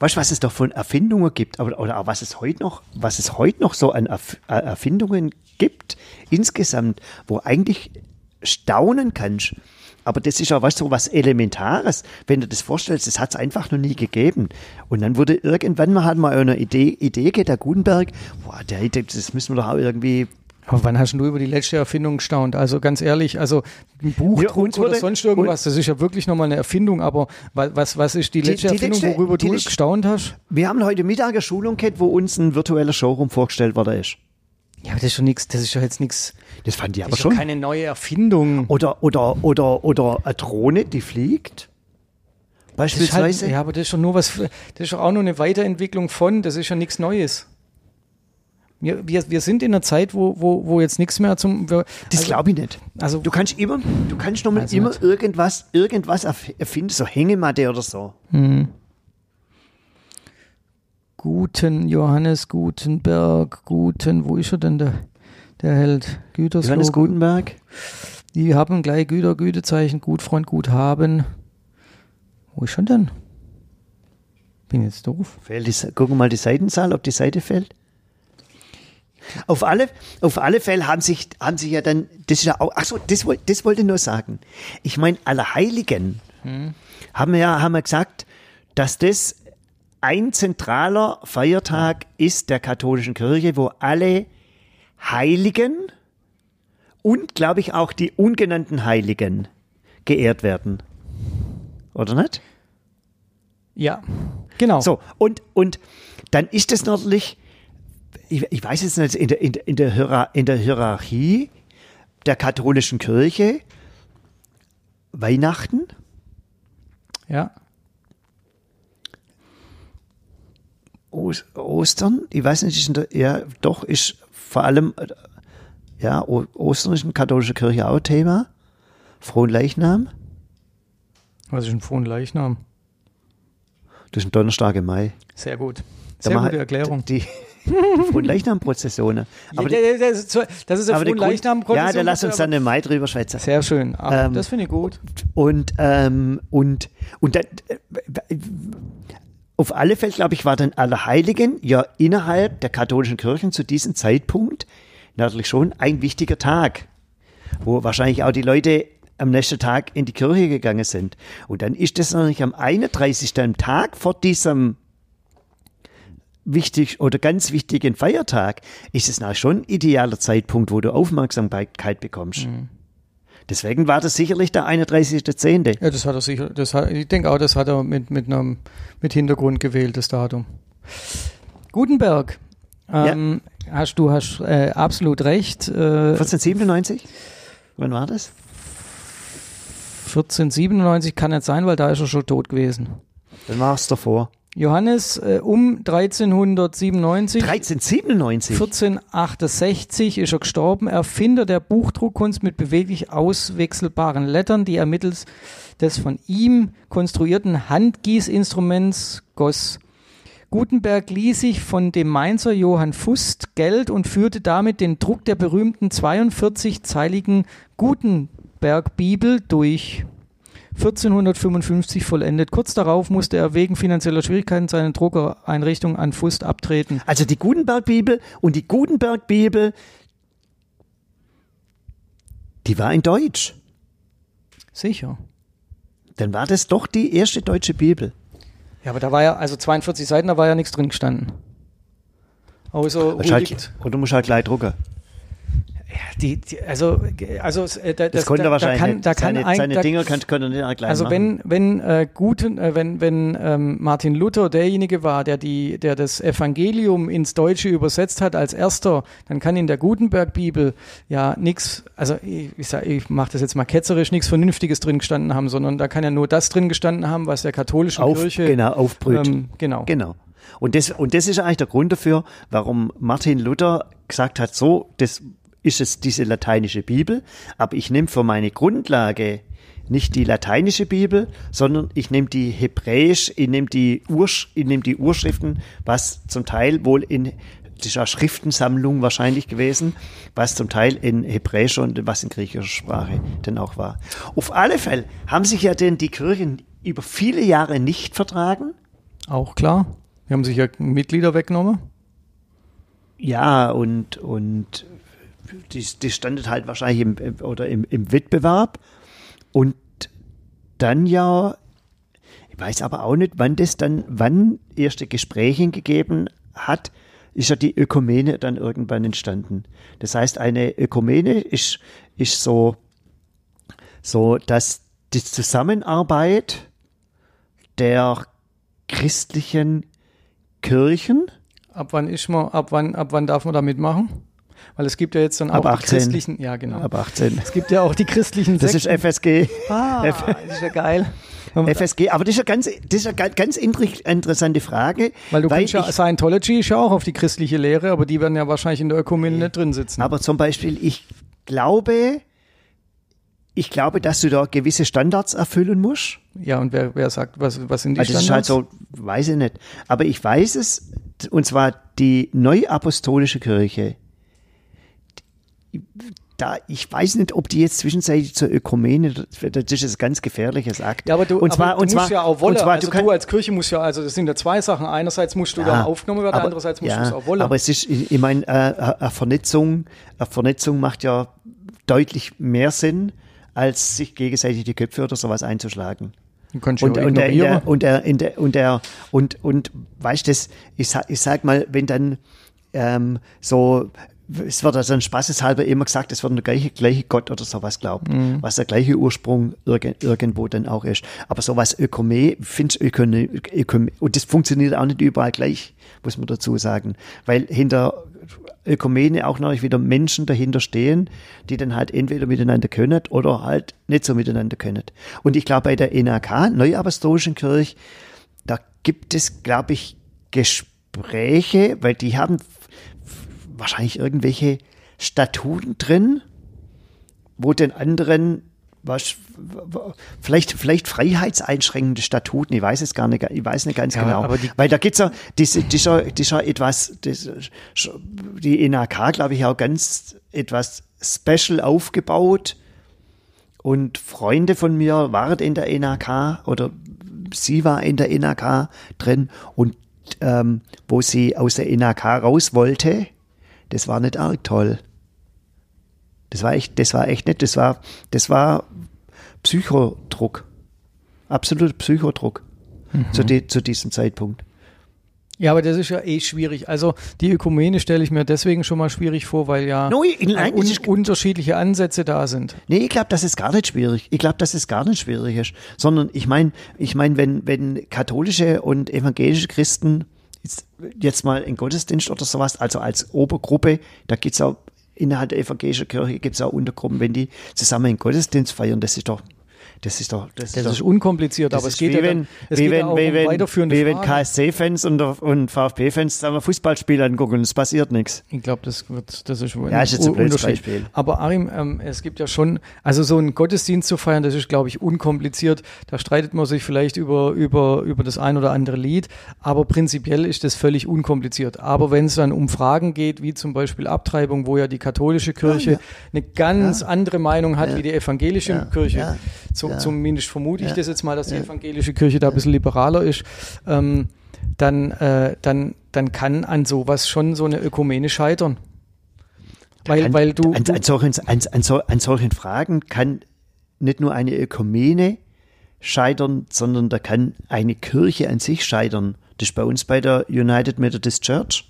weißt du, was es doch von Erfindungen gibt, aber, oder auch was es heute noch, was es heute noch so an äh, Erfindungen gibt, insgesamt, wo eigentlich staunen kannst. Aber das ist ja, du, so was Elementares. Wenn du das vorstellst, das hat es einfach noch nie gegeben. Und dann wurde irgendwann mal, hat mal eine Idee, Idee geht der Gutenberg, boah, der, das müssen wir doch auch irgendwie Aber wann hast du über die letzte Erfindung gestaunt? Also ganz ehrlich, also ein Buchdruck uns oder sonst irgendwas, das ist ja wirklich nochmal eine Erfindung, aber wa- was, was ist die Die- letzte die Erfindung, letzte- worüber die du gestaunt hast? Wir haben heute Mittag eine Schulung gehabt, wo uns ein virtueller Showroom vorgestellt worden ist. Ja, aber das ist schon nichts, das ist ja jetzt nichts, Das fand ich das aber ist doch schon. keine neue Erfindung. Oder, oder, oder, oder eine Drohne, die fliegt. Das ist halt, Beispielsweise. ja, aber das ist schon nur was, das ist auch nur eine Weiterentwicklung von, das ist ja nichts Neues. Wir, wir, wir sind in einer Zeit, wo, wo, wo jetzt nichts mehr zum. Wir, das also, glaube ich nicht. also, Du kannst immer, du kannst noch mal Also immer nicht. irgendwas, irgendwas erf- erfinden, so Hängematte oder so. Guten, Johannes Gutenberg, Guten, wo ist er denn der, der Held? Gütersloh. Johannes Gutenberg. Die haben gleich Güter, Gütezeichen, Gutfreund, Guthaben. Wo ist er denn? Bin jetzt doof. Fällt die, gucken wir mal die Seitenzahl, ob die Seite fällt. Auf alle, auf alle Fälle haben sich, haben sich ja dann, das ist ja auch, ach so, das, woll- das wollte ich nur sagen. Ich meine, Allerheiligen haben wir ja, haben wir gesagt, dass das ein zentraler Feiertag ist der katholischen Kirche, wo alle Heiligen und, glaube ich, auch die ungenannten Heiligen geehrt werden. Oder nicht? Ja, genau. So, und, und dann ist es natürlich, ich, ich weiß jetzt nicht, in der, in, in, der Hierar- in der Hierarchie der katholischen Kirche Weihnachten, Ja. Os, Ostern, ich weiß nicht, der, ja, doch, ist vor allem, ja, Ostern ist in der katholischen Kirche auch Thema. Frohen Leichnam, Was ist ein frohen Leichnam? das ist ein Donnerstag im Mai. Sehr gut. Da Sehr machen gute Erklärung. Die, Leichnam-Prozessionen. Aber, ja, das ist, das ist ein aber der frohen Grund, Leichnam. ja, dann lass uns dann im Mai drüber schwätzen. Sehr schön. Ach, Ähm, das finde ich gut. Und, ähm, und, und dann, äh, auf alle Fälle, glaube ich, war dann Allerheiligen ja innerhalb der katholischen Kirchen zu diesem Zeitpunkt natürlich schon ein wichtiger Tag, wo wahrscheinlich auch die Leute am nächsten Tag in die Kirche gegangen sind. Und dann ist das natürlich am 31. am Tag vor diesem wichtig oder ganz wichtigen Feiertag, ist es natürlich schon ein idealer Zeitpunkt, wo du Aufmerksamkeit bekommst. Deswegen war das sicherlich der 31.10. Ja, das hat er sicher. Das hat, ich denke auch, das hat er mit, mit einem mit Hintergrund gewählt, das Datum. Gutenberg. Ähm, Hast du hast äh, absolut recht. Äh, 1497? Wann war das? 1497 kann nicht sein, weil da ist er schon tot gewesen. Dann war es davor. Johannes äh, um 1397. 1397? 1468 ist er gestorben, Erfinder der Buchdruckkunst mit beweglich auswechselbaren Lettern, die er mittels des von ihm konstruierten Handgießinstruments goss. Gutenberg ließ sich von dem Mainzer Johann Fust Geld und führte damit den Druck der berühmten 42-zeiligen Gutenberg-Bibel durch. 1455 vollendet. Kurz darauf musste er wegen finanzieller Schwierigkeiten seine Druckereinrichtung an Fust abtreten. Also die Gutenberg-Bibel und die Gutenberg-Bibel, die war in Deutsch. Sicher. Dann war das doch die erste deutsche Bibel. Ja, aber da war ja, also 42 Seiten, da war ja nichts drin gestanden. Außer Hast halt, Rudigt. oder musst halt gleich drucken. Die, die, also, also äh, da, Das, das, konnte da, wahrscheinlich da kann, da kann seine ein, seine da, Dinger kann, konnte er nicht gleich Also machen. wenn wenn äh, guten äh, wenn wenn ähm, Martin Luther derjenige war, der die der das Evangelium ins Deutsche übersetzt hat als erster, dann kann in der Gutenberg Bibel ja nichts, also ich, ich, sag- ich mache das jetzt mal ketzerisch, nichts Vernünftiges drin gestanden haben, sondern da kann ja nur das drin gestanden haben, was der katholischen Auf, Kirche genau, aufbrüht. ähm, genau. Genau. Und das, und das ist eigentlich der Grund dafür, warum Martin Luther gesagt hat, so, das ist es diese lateinische Bibel, aber ich nehme für meine Grundlage nicht die lateinische Bibel, sondern ich nehme die hebräisch, ich nehme die, Ursch, ich nehme die Urschriften, was zum Teil wohl in das ist eine Schriftensammlung wahrscheinlich gewesen, was zum Teil in hebräischer und was in griechischer Sprache dann auch war. Auf alle Fälle haben sich ja denn die Kirchen über viele Jahre nicht vertragen. Auch klar. Wir haben sich ja Mitglieder weggenommen. Ja, und, und die, die standet halt wahrscheinlich im, im- oder im, im Wettbewerb. Und dann ja, ich weiß aber auch nicht, wann das dann, wann erste Gespräche gegeben hat, ist ja die Ökumene dann irgendwann entstanden. Das heißt, eine Ökumene ist, ist so, so, dass die Zusammenarbeit der christlichen Kirchen Ab wann ist man, ab wann, ab wann darf man da mitmachen? Weil es gibt ja jetzt dann Ab auch 18. die christlichen, ja genau. ab 18. es gibt ja auch die christlichen Das ist Sekten. FSG. Ah, [laughs] das ist ja geil. FSG, aber das ist ja ganz, das ist ja ganz, ganz inter- interessante Frage. Weil du kannst ja, Scientology ist ja auch auf die christliche Lehre, aber die werden ja wahrscheinlich in der Ökumene nicht drin sitzen. aber zum Beispiel, ich glaube, ich glaube, dass du da gewisse Standards erfüllen musst. Ja, und wer, wer sagt, was, was sind die Also das ist halt Standards? so, weiß ich nicht. Aber ich weiß es, und zwar die neuapostolische Kirche. Da, ich weiß nicht, ob die jetzt zwischenzeitlich zur Ökumene, das ist ein ganz gefährliches Akt. Ja, aber du, und zwar, aber du und musst zwar, ja auch wollen. also du, du, als Kirche musst ja, also das sind ja zwei Sachen. Einerseits musst du da aufgenommen werden, aber- andererseits musst ja, du es auch wollen. Aber es ist, ich meine, äh, eine Vernetzung, eine Vernetzung macht ja deutlich mehr Sinn, als sich gegenseitig die Köpfe oder sowas einzuschlagen. Und, ja und, der, und der, in der, und der, und, und, weißt du, ich sag, ich sag mal, wenn dann, ähm, so, es wird also ein Spaßeshalber immer gesagt, es wird der gleiche, gleiche Gott oder sowas glaubt, Mhm. was der gleiche Ursprung irg irgendwo dann auch ist. Aber sowas Ökome, findest Ökome, Ökome, und das funktioniert auch nicht überall gleich, muss man dazu sagen. Weil hinter Ökumene auch noch wieder Menschen dahinter stehen, die dann halt entweder miteinander können oder halt nicht so miteinander können. Und ich glaube, bei der NAK, Neuapostolischen Kirche, da gibt es, glaube ich, Gespräche, weil die haben wahrscheinlich irgendwelche Statuten drin, wo den anderen was, vielleicht, vielleicht freiheitseinschränkende Statuten, ich weiß es gar nicht, ich weiß nicht ganz Ja, genau. Weil da gibt's ja, diese, dieser, dieser etwas, das, die NAK, glaube ich, auch ganz etwas special aufgebaut. Und Freunde von mir waren in der NAK oder sie war in der NAK drin und ähm, wo sie aus der NAK raus wollte, das war nicht arg toll. Das war echt, das war echt nicht, das war, das war Psychodruck. Absolut Psychodruck. Zu, die, zu diesem Zeitpunkt. Ja, aber das ist ja eh schwierig. Also die Ökumene stelle ich mir deswegen schon mal schwierig vor, weil ja No, ich- nein, un unterschiedliche Ansätze da sind. Nee, ich glaube, das ist gar nicht schwierig. Ich glaube, dass es gar nicht schwierig ist. Sondern ich meine, ich meine, wenn, wenn katholische und evangelische Christen jetzt, mal in Gottesdienst oder sowas, also als Obergruppe, da gibt's auch innerhalb der evangelischen Kirche gibt's auch Untergruppen, wenn die zusammen einen Gottesdienst feiern, das ist doch, das ist doch, das, Das ist doch, unkompliziert, das aber es geht ja, wenn, dann, es wie geht wenn, ja auch wie um wenn, weiterführende wie wenn. KSC-Fans und, und VfB-Fans zusammen Fußballspiel angucken es passiert nichts. Ich glaube, das wird, das ist Ja, ist jetzt ein blödes Unterschied. Beispiel. Aber Arim, ähm, es gibt ja schon, also so einen Gottesdienst zu feiern, das ist, glaube ich, unkompliziert. Da streitet man sich vielleicht über, über, über das ein oder andere Lied, aber prinzipiell ist das völlig unkompliziert. Aber wenn es dann um Fragen geht, wie zum Beispiel Abtreibung, wo ja die katholische Kirche ja. eine ganz andere Meinung hat Ja. wie die evangelische Ja. Kirche, Ja. Zu, Ja. zumindest vermute ich das jetzt mal, dass die evangelische Kirche da ein bisschen liberaler ist, ähm, dann, äh, dann, dann kann an sowas schon so eine Ökumene scheitern. Weil, kann, weil du, an, an, solchen, an, an, sol- an solchen Fragen kann nicht nur eine Ökumene scheitern, sondern da kann eine Kirche an sich scheitern. Das ist bei uns bei der United Methodist Church,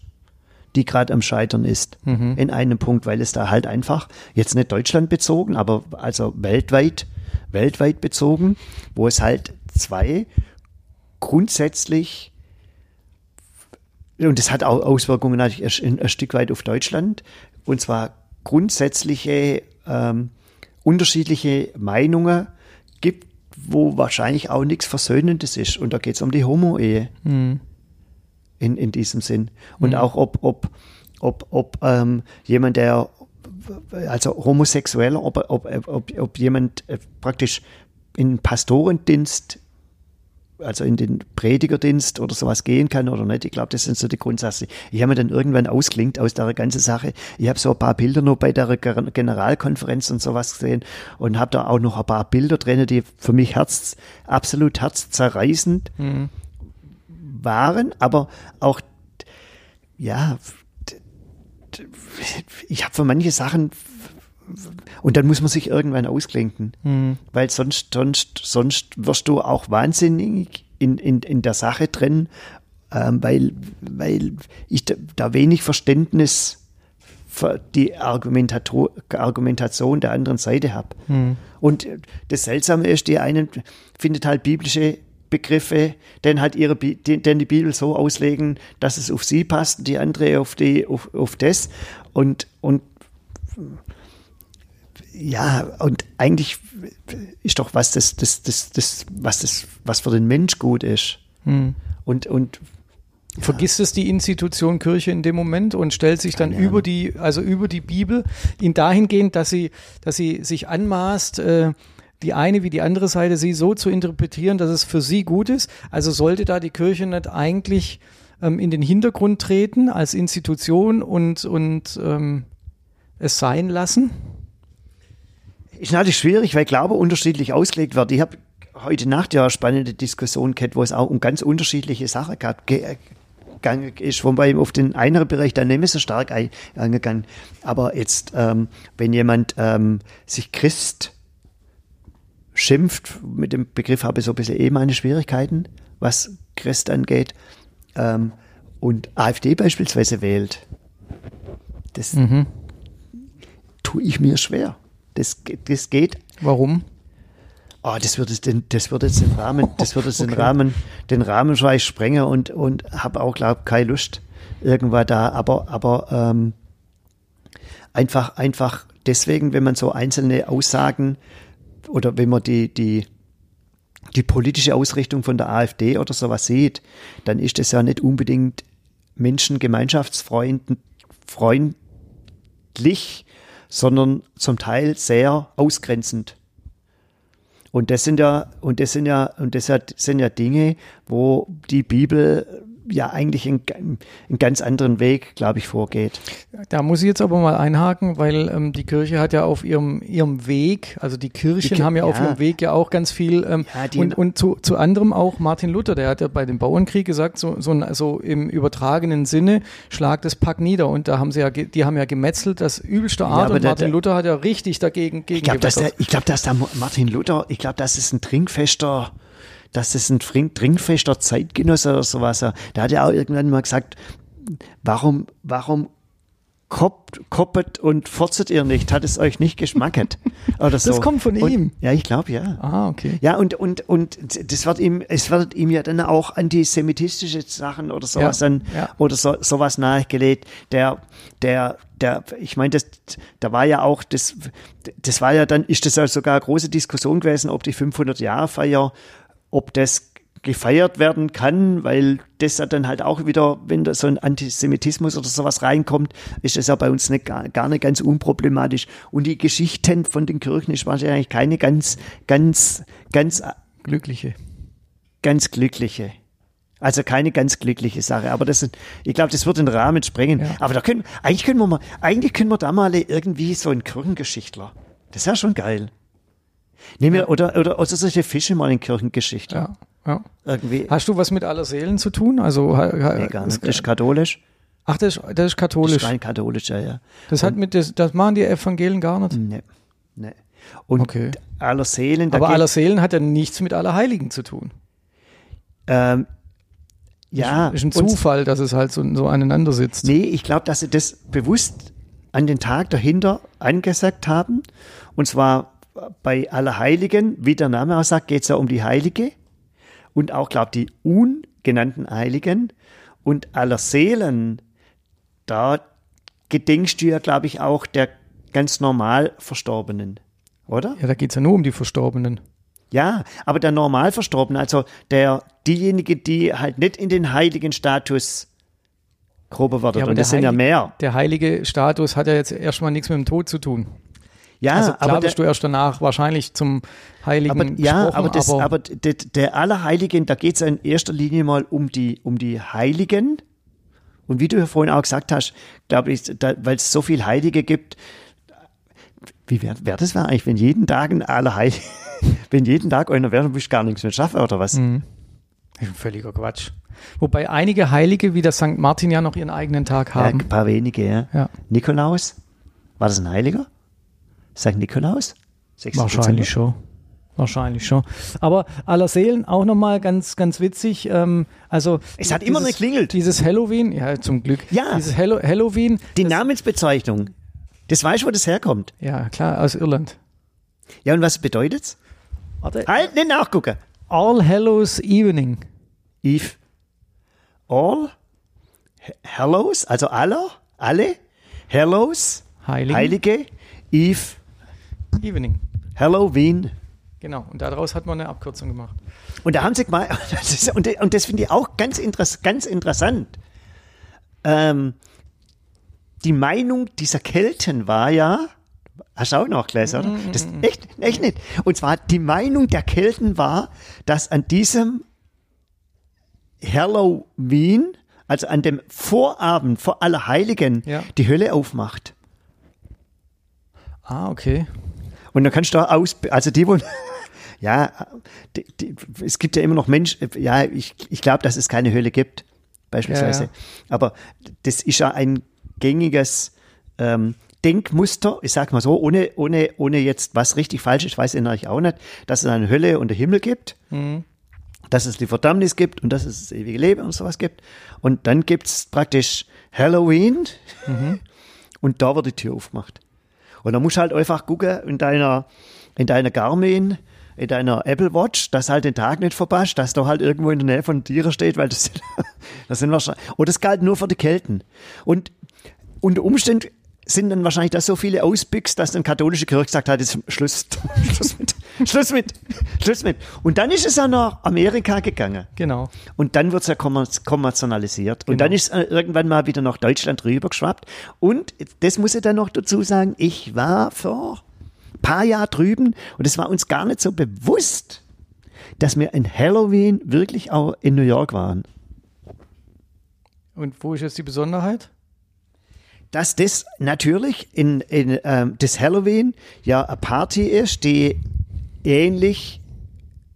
die gerade am Scheitern ist, in einem Punkt, weil es da halt einfach, jetzt nicht Deutschland bezogen, aber also weltweit, weltweit bezogen, wo es halt zwei grundsätzlich und das hat auch Auswirkungen natürlich ein, ein Stück weit auf Deutschland. Und zwar grundsätzliche ähm, unterschiedliche Meinungen gibt, wo wahrscheinlich auch nichts Versöhnendes ist. Und da geht es um die Homo-Ehe in, in diesem Sinn. Und auch ob, ob, ob, ob ähm, jemand, der also homosexueller, ob, ob, ob, ob jemand äh, praktisch in Pastorendienst also in den Predigerdienst oder sowas gehen kann oder nicht. Ich glaube, das sind so die Grundsätze. Ich habe mir dann irgendwann ausklingt aus der ganzen Sache. Ich habe so ein paar Bilder noch bei der Generalkonferenz und sowas gesehen und habe da auch noch ein paar Bilder drin, die für mich herz, absolut herzzerreißend waren, aber auch, ja, ich habe für manche Sachen und dann muss man sich irgendwann ausklinken, weil sonst, sonst, sonst wirst du auch wahnsinnig in, in, in der Sache drin, ähm, weil, weil ich da, da wenig Verständnis für die Argumentato- Argumentation der anderen Seite habe. Und das Seltsame ist, die einen findet halt biblische Begriffe, denn halt ihre, denn die Bibel so auslegen, dass es auf sie passt, die andere auf die, auf, auf das und, und ja, und eigentlich ist doch was das, das, das, das, was das, was für den Mensch gut ist. Und, und vergisst es die Institution Kirche in dem Moment und stellt sich dann Keine über Ahnung. die, also über die Bibel in dahingehend, dass sie, dass sie sich anmaßt, äh, die eine wie die andere Seite sie so zu interpretieren, dass es für sie gut ist. Also sollte da die Kirche nicht eigentlich ähm, in den Hintergrund treten als Institution und, und ähm, es sein lassen? Ist natürlich schwierig, weil Glaube unterschiedlich ausgelegt wird. Ich habe heute Nacht ja eine spannende Diskussion gehabt, wo es auch um ganz unterschiedliche Sachen gab, gegangen ist, wobei auf den einen Bereich dann nicht mehr so stark eingegangen. Aber jetzt, ähm, wenn jemand ähm, sich Christ schimpft, mit dem Begriff habe ich so ein bisschen eh meine Schwierigkeiten, was Christ angeht, ähm, und AfD beispielsweise wählt, das mhm. tue ich mir schwer. Das, das geht. Warum? Oh, das würde den, das würde jetzt den Rahmen, [laughs] das würde okay. den Rahmen, den Rahmen schon sprengen und und habe auch glaube keine Lust irgendwann da. Aber aber ähm, einfach einfach deswegen, wenn man so einzelne Aussagen oder wenn man die die die politische Ausrichtung von der AfD oder sowas sieht, dann ist das ja nicht unbedingt menschengemeinschaftsfreundlich, sondern zum Teil sehr ausgrenzend. Und das sind ja, und das sind ja, und das sind ja Dinge, wo die Bibel ja eigentlich einen, einen ganz anderen Weg, glaube ich, vorgeht. Da muss ich jetzt aber mal einhaken, weil ähm, die Kirche hat ja auf ihrem, ihrem Weg, also die Kirchen die, haben ja, ja, auf ihrem Weg ja auch ganz viel ähm, ja, und, und zu, zu anderem auch Martin Luther, der hat ja bei dem Bauernkrieg gesagt, so, so, so im übertragenen Sinne, schlag das Pack nieder. Und da haben sie ja, die haben ja gemetzelt, das übelste Art. ja, und Martin der, Luther hat ja richtig dagegen gegen Ich glaube, dass, der, ich glaub, dass der Martin Luther, ich glaube, das ist ein trinkfester dass es ein trinkfester Zeitgenosse oder sowas. Da hat er auch irgendwann mal gesagt, warum, warum koppet und forzet ihr nicht, hat es euch nicht geschmacket. [laughs] Oder so. Das kommt von und, ihm. Ja, ich glaube ja. Ah, okay. Ja, und, und, und das wird ihm, es wird ihm ja dann auch antisemitistische Sachen oder sowas ja, dann, ja. oder so, sowas nahegelegt. Der, der, der, ich meine, das, da war ja auch, das, das war ja dann, ist das ja sogar eine große Diskussion gewesen, ob die 500 Jahre Feier ob das gefeiert werden kann, weil das ja dann halt auch wieder, wenn da so ein Antisemitismus oder sowas reinkommt, ist das ja bei uns nicht, gar, gar nicht ganz unproblematisch. Und die Geschichten von den Kirchen ist wahrscheinlich keine ganz, ganz, ganz glückliche. Ganz glückliche. Also keine ganz glückliche Sache. Aber das, ich glaube, das wird den Rahmen sprengen. Ja. Aber da können, eigentlich können wir mal, eigentlich können wir da mal irgendwie so einen Kirchengeschichtler. Das ist ja schon geil. Nehmen wir, oder, oder, oder solche Fische mal in Kirchengeschichte. Ja, ja. Irgendwie. Hast du was mit aller Seelen zu tun? Also, nee, gar nicht. Das ist katholisch. Ach, das, ist, das ist katholisch. Das ist rein katholisch, ja, ja. Das, hat mit, das, das machen die Evangelien gar nicht? Nee. nee. Und okay. aller Seelen. Aber aller Seelen hat ja nichts mit aller Heiligen zu tun. Ähm, ja. Ist, ist ein Zufall, dass es halt so, so aneinander sitzt. Nee, ich glaube, dass sie das bewusst an den Tag dahinter angesagt haben. Und zwar bei Allerheiligen, wie der Name auch sagt, geht es ja um die Heilige und auch, glaube die ungenannten Heiligen und aller Seelen, da gedenkst du ja, glaube ich, auch der ganz normal Verstorbenen, oder? Ja, da geht es ja nur um die Verstorbenen. Ja, aber der normal Verstorbene, also der, diejenige, die halt nicht in den heiligen Status grober wird, ja, und das sind ja mehr. Der heilige Status hat ja jetzt erstmal nichts mit dem Tod zu tun. Ja, also klar aber bist du erst danach wahrscheinlich zum Heiligen aber, Ja, aber, das, aber, aber der, der Allerheiligen, da geht es in erster Linie mal um die, um die Heiligen. Und wie du ja vorhin auch gesagt hast, glaube ich, weil es so viel Heilige gibt, wie wäre wär das eigentlich, wenn jeden Tag ein Allerheilige, [laughs] wenn jeden Tag einer wäre, dann bist du gar nichts mehr schaffen oder was? Mhm. Völliger Quatsch. Wobei einige Heilige wie der St. Martin ja noch ihren eigenen Tag haben. Ja, ein paar wenige, ja. ja. Nikolaus, war das ein Heiliger? St. Nikolaus? Wahrscheinlich schon. Wahrscheinlich schon. Aber aller Seelen auch nochmal ganz, ganz witzig. Ähm, also es hat dieses, immer geklingelt. Dieses Halloween, ja, zum Glück. Ja. Dieses Hallo Halloween. Die Namensbezeichnung. Das weißt du, wo das herkommt. Ja, klar, aus Irland. Ja, und was bedeutet's? Warte. Halt, nicht nachgucken. All Hallows Evening. Eve. All Hallows, also aller, alle, Hallows, Heilige, Heilige Eve Evening. Halloween. Genau, und daraus hat man eine Abkürzung gemacht. Und da haben sie mal, [laughs] und, und das finde ich auch ganz, interess, ganz interessant. Ähm, die Meinung dieser Kelten war ja, hast du auch noch gelesen, oder? Mm, das, mm, echt, echt nicht. Und zwar die Meinung der Kelten war, dass an diesem Halloween also an dem Vorabend vor Allerheiligen, Ja. die Hölle aufmacht. Ah, okay. Und dann kannst du da aus, also die, wo, [laughs] ja, die, die, es gibt ja immer noch Menschen, ja, ich, ich glaube, dass es keine Hölle gibt, beispielsweise. Ja, ja. Aber das ist ja ein gängiges ähm, Denkmuster, ich sag mal so, ohne, ohne, ohne jetzt was richtig falsch ist, weiß ich natürlich auch nicht, dass es eine Hölle und einen Himmel gibt, Mhm. dass es die Verdammnis gibt und dass es das ewige Leben und sowas gibt. Und dann gibt's praktisch Halloween Mhm. [laughs] und da wird die Tür aufgemacht. Und dann musst du halt einfach gucken in deiner, in deiner Garmin, in deiner Apple Watch, dass halt den Tag nicht verpasst, dass da halt irgendwo in der Nähe von Tieren steht, weil das, [laughs] das sind wahrscheinlich, und das galt nur für die Kelten. Und unter Umständen sind dann wahrscheinlich da so viele Ausbüchs, dass dann katholische Kirche gesagt hat, jetzt Schluss, [laughs] Schluss mit, Schluss mit, Schluss mit. Und dann ist es ja nach Amerika gegangen. Genau. Und dann wird's ja kommer- kommerzialisiert. Und Genau. dann ist es irgendwann mal wieder nach Deutschland rübergeschwappt. Und das muss ich dann noch dazu sagen, ich war vor ein paar Jahren drüben und es war uns gar nicht so bewusst, dass wir in Halloween wirklich auch in New York waren. Und wo ist jetzt die Besonderheit? Dass das natürlich in, in ähm, das Halloween ja eine Party ist, die ähnlich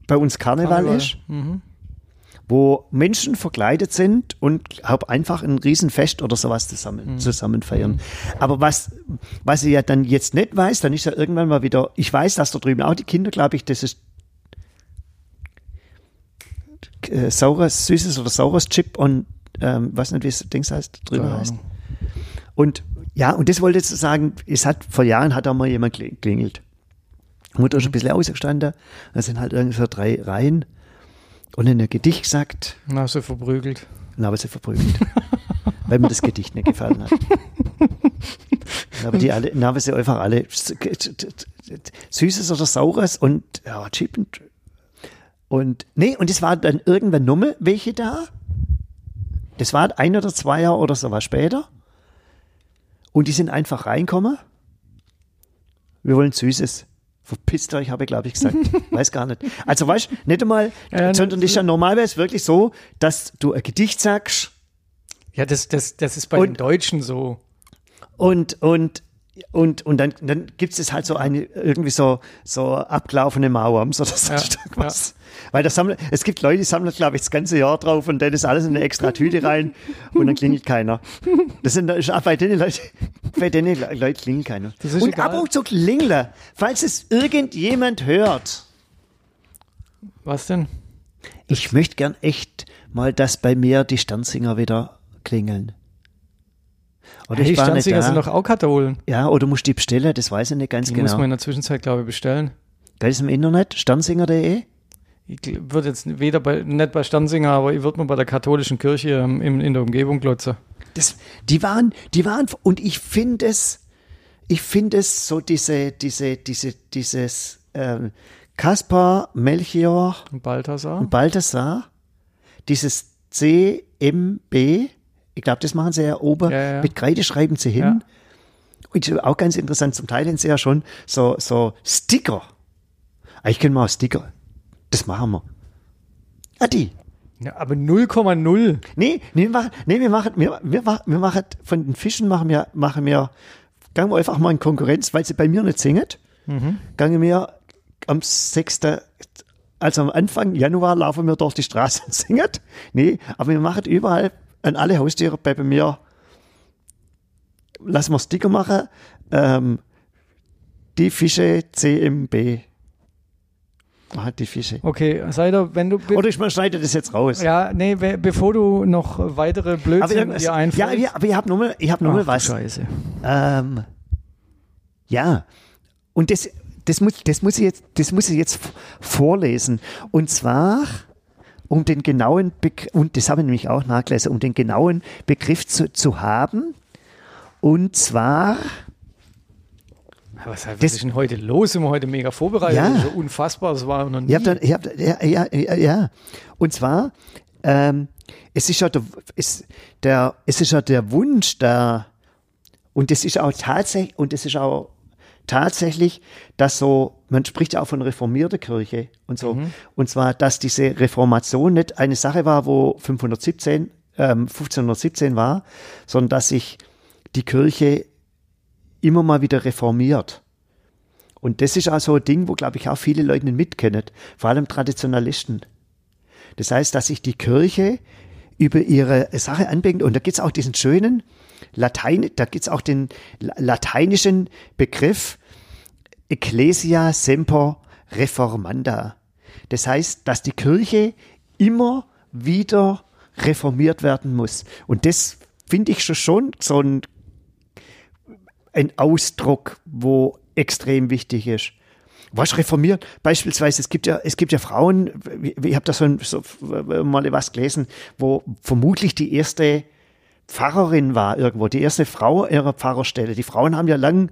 bei uns Karneval, Karneval. ist. Mhm. wo Menschen verkleidet sind und hab einfach ein Riesenfest oder sowas Mhm. zusammen, zusammen feiern. Aber was, was ich ja dann jetzt nicht weiß, dann ist ja irgendwann mal wieder, ich weiß, dass da drüben auch die Kinder, glaube ich, das ist äh, saures, süßes oder saures Chip und ähm, weiß nicht, wie das Ding heißt, drüben heißt. Ahnung. Und ja, und das wollte ich sagen, es hat vor Jahren hat da mal jemand kling- klingelt. Mutter ist ein bisschen ausgestanden, da sind halt irgendwie so drei Reihen und in ein Gedicht gesagt, Na, so verprügelt. habe ich sie verprügelt. [laughs] weil mir das Gedicht nicht gefallen hat. [laughs] Habe, die alle, ich sie einfach alle Süßes oder Saures und ja, Chip und, und nee, und es war dann irgendwann nochmal welche da. Das war ein oder zwei Jahre oder so was später. Und die sind einfach reinkommen. Wir wollen Süßes. Verpisst euch, habe ich, glaube ich, gesagt. [laughs] Weiß gar nicht. Also, weißt du, nicht einmal, Ja, sondern das ist ja normalerweise wirklich so, dass du ein Gedicht sagst Ja, das, das, das ist bei Und- den Deutschen so. und, und, und, und dann, dann gibt es halt so eine, irgendwie so, so abgelaufene Mauern, so das Ja, was. Weil das sammeln, es gibt Leute, die sammeln, glaube ich, das ganze Jahr drauf und dann ist alles in eine extra Tüte rein und dann klingelt keiner. Das sind, bei den Leuten, [laughs] bei den Le- Leuten klingelt keiner. Und egal. ab und zu klingeln, falls es irgendjemand hört. Was denn? Ich möchte gern echt mal, dass bei mir die Sternsinger wieder klingeln. Oder Hey, ich war nicht Stanziger da. sind doch auch Katholen. Ja, oder musst du die bestellen, das weiß ich nicht ganz Die muss genau. man in der Zwischenzeit, glaube ich, bestellen. Geil ist im Internet, sternsinger.de. Ich würde jetzt weder bei, nicht bei Stanzinger, aber ich würde mal bei der katholischen Kirche ähm, in, in der Umgebung glotzen. Das, die waren, die waren, und ich finde es, ich finde es so diese, diese, diese, dieses, ähm, Kaspar, Melchior Und Balthasar. und Balthasar, dieses CMB, ich glaube, das machen sie ja oben, Ja, ja. mit Kreide schreiben sie hin. Ja. Und auch ganz interessant, zum Teil sind sie ja schon so, so Sticker. Ich kenne mal auch Sticker. Das machen wir. Ah, die. Ja, aber 0,0. Nee, nee, wir machen, nee, wir machen, wir, wir, machen- wir machen, von den Fischen machen wir, machen wir, gehen wir einfach mal in Konkurrenz, weil sie bei mir nicht singen. Mhm. Gehen wir am 6., also am Anfang Januar laufen wir durch die Straße und [laughs] singen. Nee, aber wir machen überall an alle Haustiere bei, mir, lassen wir Sticker machen, ähm, die Fische CMB. Machen die Fische. Okay, Seider, wenn du. be- Oder ich schneide das jetzt raus. ja, nee, we- bevor du noch weitere Blödsinn ich, dir ja, einfallen. ja, aber ich habe nochmal, ich habe noch mal Ach, du was. Scheiße. Ähm, ja, und das, das, muss, das, muss ich jetzt, das muss ich jetzt vorlesen. Und zwar, um den genauen Begriff, und das habe ich nämlich auch nachgelesen, um den genauen Begriff zu, zu haben. Und zwar, Was, was Das- ist denn heute los? Sind wir heute mega vorbereitet? Ja. Ja unfassbar, das war noch nie. ihr habt dann, ihr habt, ja, ja, ja, ja, und zwar, ähm, es ist ja der, es, der, es ist ja der Wunsch da, und das ist auch tatsächlich, und das ist auch tatsächlich, dass so, man spricht ja auch von reformierter Kirche und so, und zwar, dass diese Reformation nicht eine Sache war, wo 517 ähm, 1517 war, sondern dass sich die Kirche immer mal wieder reformiert. Und das ist auch so ein Ding, wo, glaube ich, auch viele Leute nicht mitkennen, vor allem Traditionalisten. Das heißt, dass sich die Kirche über ihre Sache anbringt. Und da gibt es auch diesen schönen Latein, da gibt es auch den lateinischen Begriff Ecclesia semper reformanda. Das heißt, dass die Kirche immer wieder reformiert werden muss. Und das finde ich schon so ein, ein Ausdruck, wo extrem wichtig ist. Was reformiert? Beispielsweise, es gibt ja, es gibt ja Frauen, ich habe da so, so mal was gelesen, wo vermutlich die erste Pfarrerin war irgendwo, die erste Frau ihrer Pfarrerstelle. Die Frauen haben ja lang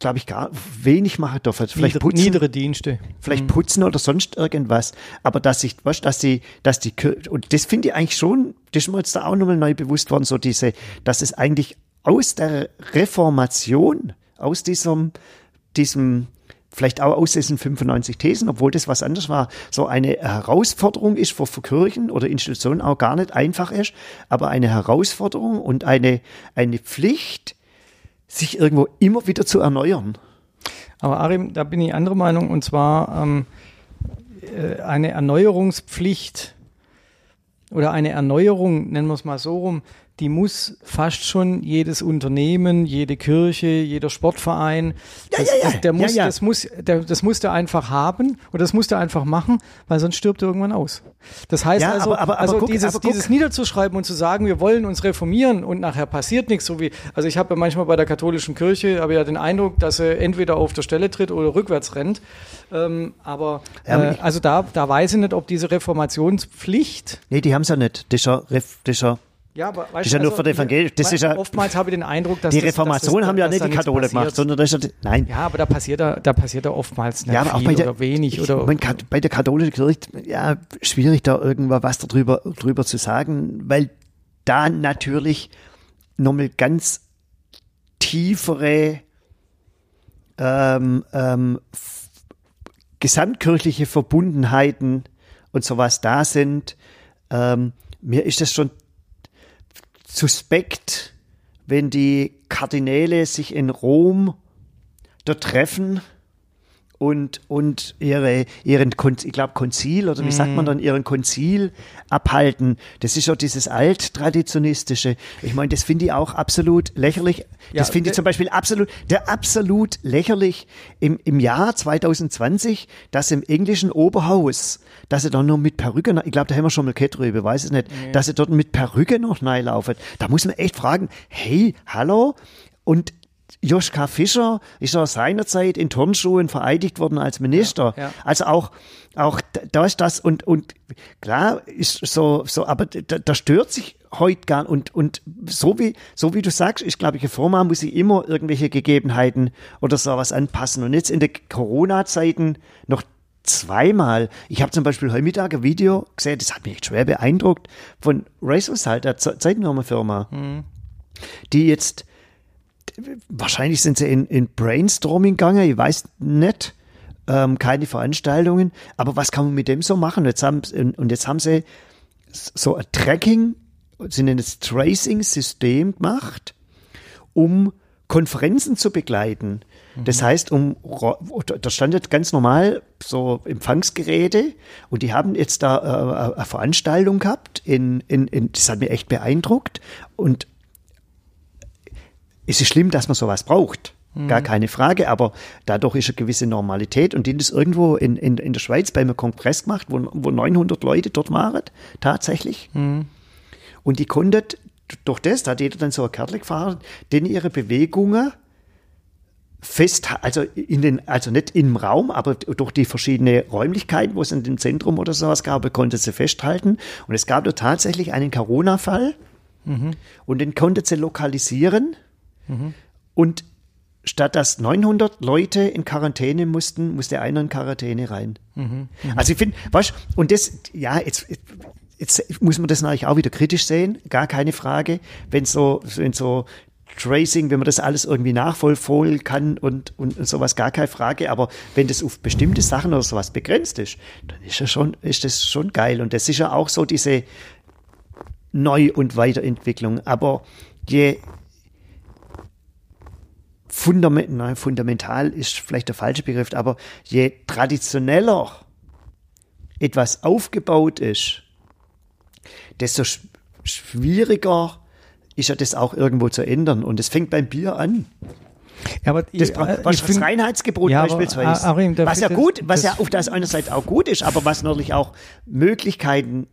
glaube ich, gar wenig machen dürfen. Vielleicht putzen, niedere Dienste. Vielleicht mhm. putzen oder sonst irgendwas. Aber dass ich, was, dass sie, dass die, und das finde ich eigentlich schon, das ist mir jetzt da auch nochmal neu bewusst worden, so diese, dass es eigentlich aus der Reformation, aus diesem, diesem, vielleicht auch aus diesen 95 Thesen, obwohl das was anderes war, so eine Herausforderung ist für, für Kirchen oder Institutionen auch gar nicht einfach ist, aber eine Herausforderung und eine, eine Pflicht, sich irgendwo immer wieder zu erneuern. Aber Arim, da bin ich anderer Meinung und zwar ähm, äh, eine Erneuerungspflicht oder eine Erneuerung, nennen wir es mal so rum, die muss fast schon jedes Unternehmen, jede Kirche, jeder Sportverein, ja, das, ja, ja. Das, der muss, Das, muss, der, das muss der einfach haben oder das muss der einfach machen, weil sonst stirbt er irgendwann aus. Das heißt also, aber, aber, also guck, dieses, dieses niederzuschreiben und zu sagen, wir wollen uns reformieren und nachher passiert nichts, so wie, also ich habe ja manchmal bei der katholischen Kirche, habe ja den Eindruck, dass er entweder auf der Stelle tritt oder rückwärts rennt. Ähm, aber äh, also da, da weiß ich nicht, ob diese Reformationspflicht. Nee, die haben es ja nicht. Das ist ja, das ist ja ja, aber das ist ja nur also, für die Evangelien. Das ist ja, oftmals habe ich den Eindruck, dass die Reformation das, haben ja nicht die Katholiken gemacht, sondern das ist ja, nein. Ja, aber da passiert da, da passiert da oftmals nicht ja, viel auch bei der, oder wenig. Ich, oder mein, bei der katholischen Kirche, ja, schwierig da irgendwas was darüber, drüber zu sagen, weil da natürlich nochmal ganz tiefere ähm, ähm, gesamtkirchliche Verbundenheiten und sowas da sind. Ähm, mir ist das schon suspekt, wenn die Kardinäle sich in Rom dort treffen und, und ihre, ihren, ich glaube, Konzil oder wie sagt man mhm. dann, ihren Konzil abhalten. Das ist ja dieses alttraditionistische. Ich meine, das finde ich auch absolut lächerlich. Das ja, finde ich zum Beispiel absolut, der absolut lächerlich im, im Jahr 2020, dass im englischen Oberhaus, dass sie dann nur mit Perücke, ich glaube, da haben wir schon mal Kette drüber, weiß es nicht, nee. dass sie dort mit Perücke noch reinlaufen. Da muss man echt fragen, hey, hallo? Und Joschka Fischer ist ja seinerzeit in Turnschuhen vereidigt worden als Minister. Ja, ja. Also auch, auch da ist das und, und klar ist so, so, aber da, da stört sich heute gar und, und so wie, so wie du sagst, ich glaube, Firma muss sich immer irgendwelche Gegebenheiten oder sowas anpassen. Und jetzt in den Corona-Zeiten noch zweimal. Ich habe zum Beispiel heute Mittag ein Video gesehen, das hat mich echt schwer beeindruckt, von Racers halt, der Zeitnummerfirma, mhm. die jetzt wahrscheinlich sind sie in, in Brainstorming gegangen, ich weiß nicht, ähm, keine Veranstaltungen, aber was kann man mit dem so machen? Jetzt haben, und jetzt haben sie so ein Tracking, sie nennen es Tracing-System gemacht, um Konferenzen zu begleiten. Das mhm. heißt, um, da stand jetzt ganz normal so Empfangsgeräte und die haben jetzt da äh, eine Veranstaltung gehabt, in, in, in, das hat mich echt beeindruckt und es ist schlimm, dass man sowas braucht. Gar mhm. keine Frage, aber dadurch ist eine gewisse Normalität und die das irgendwo in, in, in der Schweiz bei einem Kongress gemacht, wo, wo 900 Leute dort waren, tatsächlich. Mhm. Und die konnten durch das, da hat jeder dann so ein Kärtchen gefahren, denn ihre Bewegungen fest, also in den, also nicht im Raum, aber durch die verschiedenen Räumlichkeiten, wo es in dem Zentrum oder sowas gab, konnte sie festhalten. Und es gab da tatsächlich einen Corona-Fall mhm. und den konnte sie lokalisieren Mhm. Und statt dass 900 Leute in Quarantäne mussten, musste einer in Quarantäne rein. Mhm. Mhm. Also ich finde, weißt und das, ja, jetzt, jetzt muss man das natürlich auch wieder kritisch sehen, gar keine Frage, wenn so, wenn so Tracing, wenn man das alles irgendwie nachvollfolgen kann und, und, und, sowas, gar keine Frage. Aber wenn das auf bestimmte Sachen oder sowas begrenzt ist, dann ist, ja schon, ist das schon geil. Und das ist ja auch so diese, Neu- und Weiterentwicklung. Aber je fundament, nein, fundamental ist vielleicht der falsche Begriff, aber je traditioneller etwas aufgebaut ist, desto sch schwieriger ist ja das auch irgendwo zu ändern. Und es fängt beim Bier an. Ja, aber Das, ich, was ich das find- Reinheitsgebot Ja, aber, beispielsweise. A- Arim, da was ja gut, was das- ja auf der einen Seite auch gut ist, aber was natürlich auch Möglichkeiten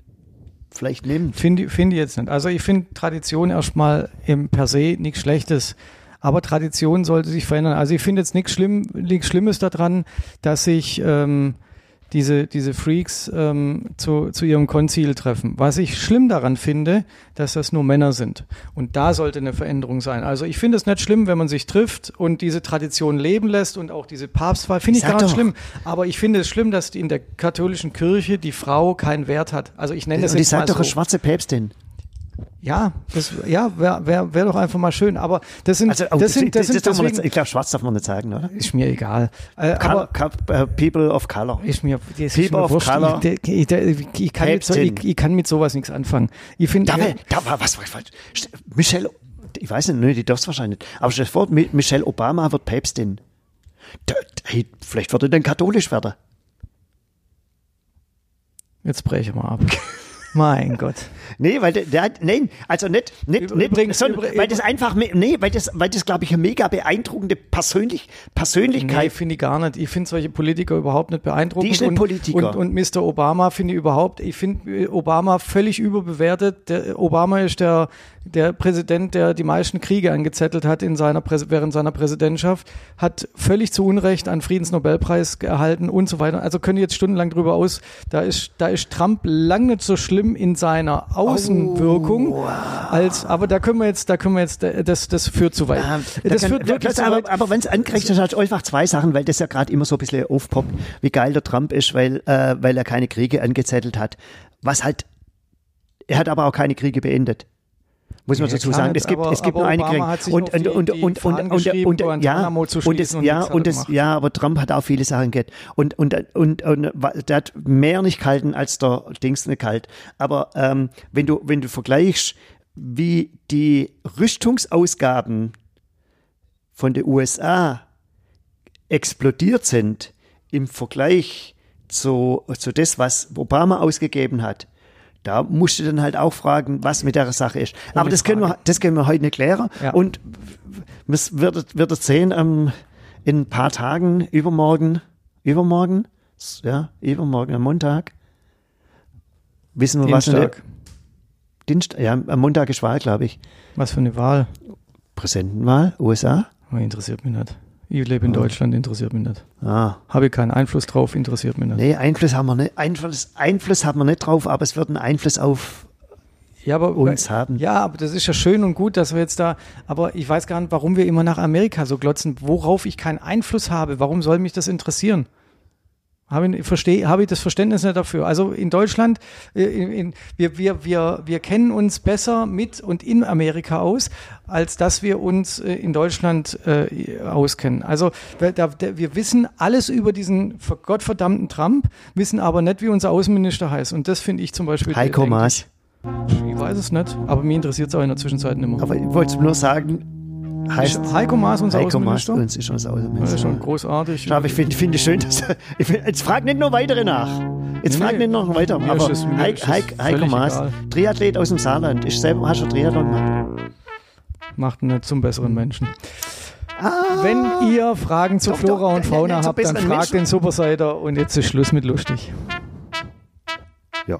vielleicht nimmt. Finde finde ich jetzt nicht. Also ich finde Tradition erstmal im per se nichts Schlechtes. Aber Tradition sollte sich verändern. Also ich finde jetzt nichts schlimm, nichts Schlimmes daran, dass sich ähm, diese, diese Freaks ähm, zu, zu ihrem Konzil treffen. Was ich schlimm daran finde, dass das nur Männer sind. Und da sollte eine Veränderung sein. Also ich finde es nicht schlimm, wenn man sich trifft und diese Tradition leben lässt und auch diese Papstwahl, finde ich gar nicht doch. schlimm. Aber ich finde es schlimm, dass in der katholischen Kirche die Frau keinen Wert hat. Also ich nenne das Und ich jetzt mal sag doch so. eine schwarze Päpstin. Ja, das ja, wäre wär, wär doch einfach mal schön. Aber das sind, Also, oh, das sind, das sind darf man deswegen, nicht, ich glaube, schwarz darf man nicht sagen, oder? ist mir egal. Äh, Color, aber äh, People of Color. ist mir, das ist People mir of wurscht. Color. Ich, ich, ich, ich, kann mit so, ich, ich kann mit sowas nichts anfangen. Ich finde, Da, war- da war was, was, was. Michelle, ich weiß nicht, nee, die darf's wahrscheinlich nicht. Aber stell dir vor, Mi- Michelle Obama wird Päpstin. Da, hey, vielleicht wird er dann katholisch werden. jetzt breche mal ab. [laughs] mein Gott. Nee, weil der, der hat, nein, also nicht, nicht, Übrigens- nicht sondern, weil das einfach, nee, weil das, weil das, glaube ich, eine mega beeindruckende Persönlich, Nee, Persönlichkeit. finde ich gar nicht. Ich finde solche Politiker überhaupt nicht beeindruckend. Die nicht und, Politiker. Und, und Mr. Obama finde ich überhaupt, ich finde äh, Obama völlig überbewertet. Der, Obama ist der, der Präsident, der die meisten Kriege angezettelt hat in seiner Präs während seiner Präsidentschaft, hat völlig zu Unrecht einen Friedensnobelpreis erhalten und so weiter. Also können jetzt stundenlang drüber aus. Da ist, da ist Trump lang nicht so schlimm in seiner Außenwirkung, Oh, als, aber da können wir jetzt, da können wir jetzt, das, das führt zu weit. Ähm, da das kann- führt wirklich zu weit. aber, aber wenn es angerechnet hat, einfach zwei Sachen, weil das ja gerade immer so ein bisschen aufpoppt, wie geil der Trump ist, weil, äh, weil er keine Kriege angezettelt hat. Was halt, er hat aber auch keine Kriege beendet. Muss man Ja, dazu sagen. Es gibt, aber- es gibt nur einige Obama Und, und, und, und, und, und, und, ja, und das, ja, und das, ja, aber Trump hat auch viele Sachen gehabt. Und, und, und, und, der hat mehr nicht gehalten als der Dings nicht kalt. Aber ähm, wenn du, wenn du vergleichst, wie die Rüstungsausgaben von den USA explodiert sind im Vergleich zu, zu das, was Obama ausgegeben hat, da musst du dann halt auch fragen, was mit der Sache ist. Aber das können, wir, das können wir heute nicht klären. Ja. Und es wird, wird es sehen, ähm, in ein paar Tagen, übermorgen, übermorgen, ja, übermorgen am Montag, wissen wir, was in der- Dienstag. Dienst, ja, am Montag ist Wahl, glaube ich. Was für eine Wahl? Präsidentenwahl, USA. Oh, interessiert mich nicht. Ich lebe in Deutschland, interessiert mich nicht. Ah, Habe ich keinen Einfluss drauf, interessiert mich nicht. nee, Einfluss haben wir nicht, Einfluss, Einfluss haben wir nicht drauf, aber es wird einen Einfluss auf Ja, aber uns haben. Ja, aber das ist ja schön und gut, dass wir jetzt da, aber ich weiß gar nicht, warum wir immer nach Amerika so glotzen, worauf ich keinen Einfluss habe. Warum soll mich das interessieren? Habe ich, verstehe, habe ich das Verständnis nicht dafür. Also in Deutschland, äh, in, in, wir, wir, wir, wir kennen uns besser mit und in Amerika aus, als dass wir uns äh, in Deutschland äh, auskennen. Also wir, da, der, wir wissen alles über diesen ver- gottverdammten Trump, wissen aber nicht, wie unser Außenminister heißt. Und das finde ich zum Beispiel. Heiko Maas. Ich, ich weiß es nicht, aber mir interessiert es auch in der Zwischenzeit nicht mehr. Aber ich wollte nur sagen, heißt Ist Heiko Maas unser Heiko Maas Außenminister? uns ist unser Das ist Außenminister. schon großartig. Aber ich finde es schön, dass ich find, jetzt frag nicht noch weitere nach. Jetzt Nee, frag nicht noch weiter. mir Aber ist es- Heik, ist Heik, Heiko Maas, egal. Triathlet aus dem Saarland. Ich selber hast du Triathlon gemacht. Macht ihn nicht zum besseren Menschen. Wenn ihr Fragen zu Doch, Flora doch, und Fauna habt, dann fragt Menschen. den Superseiter und jetzt ist Schluss mit lustig. Ja.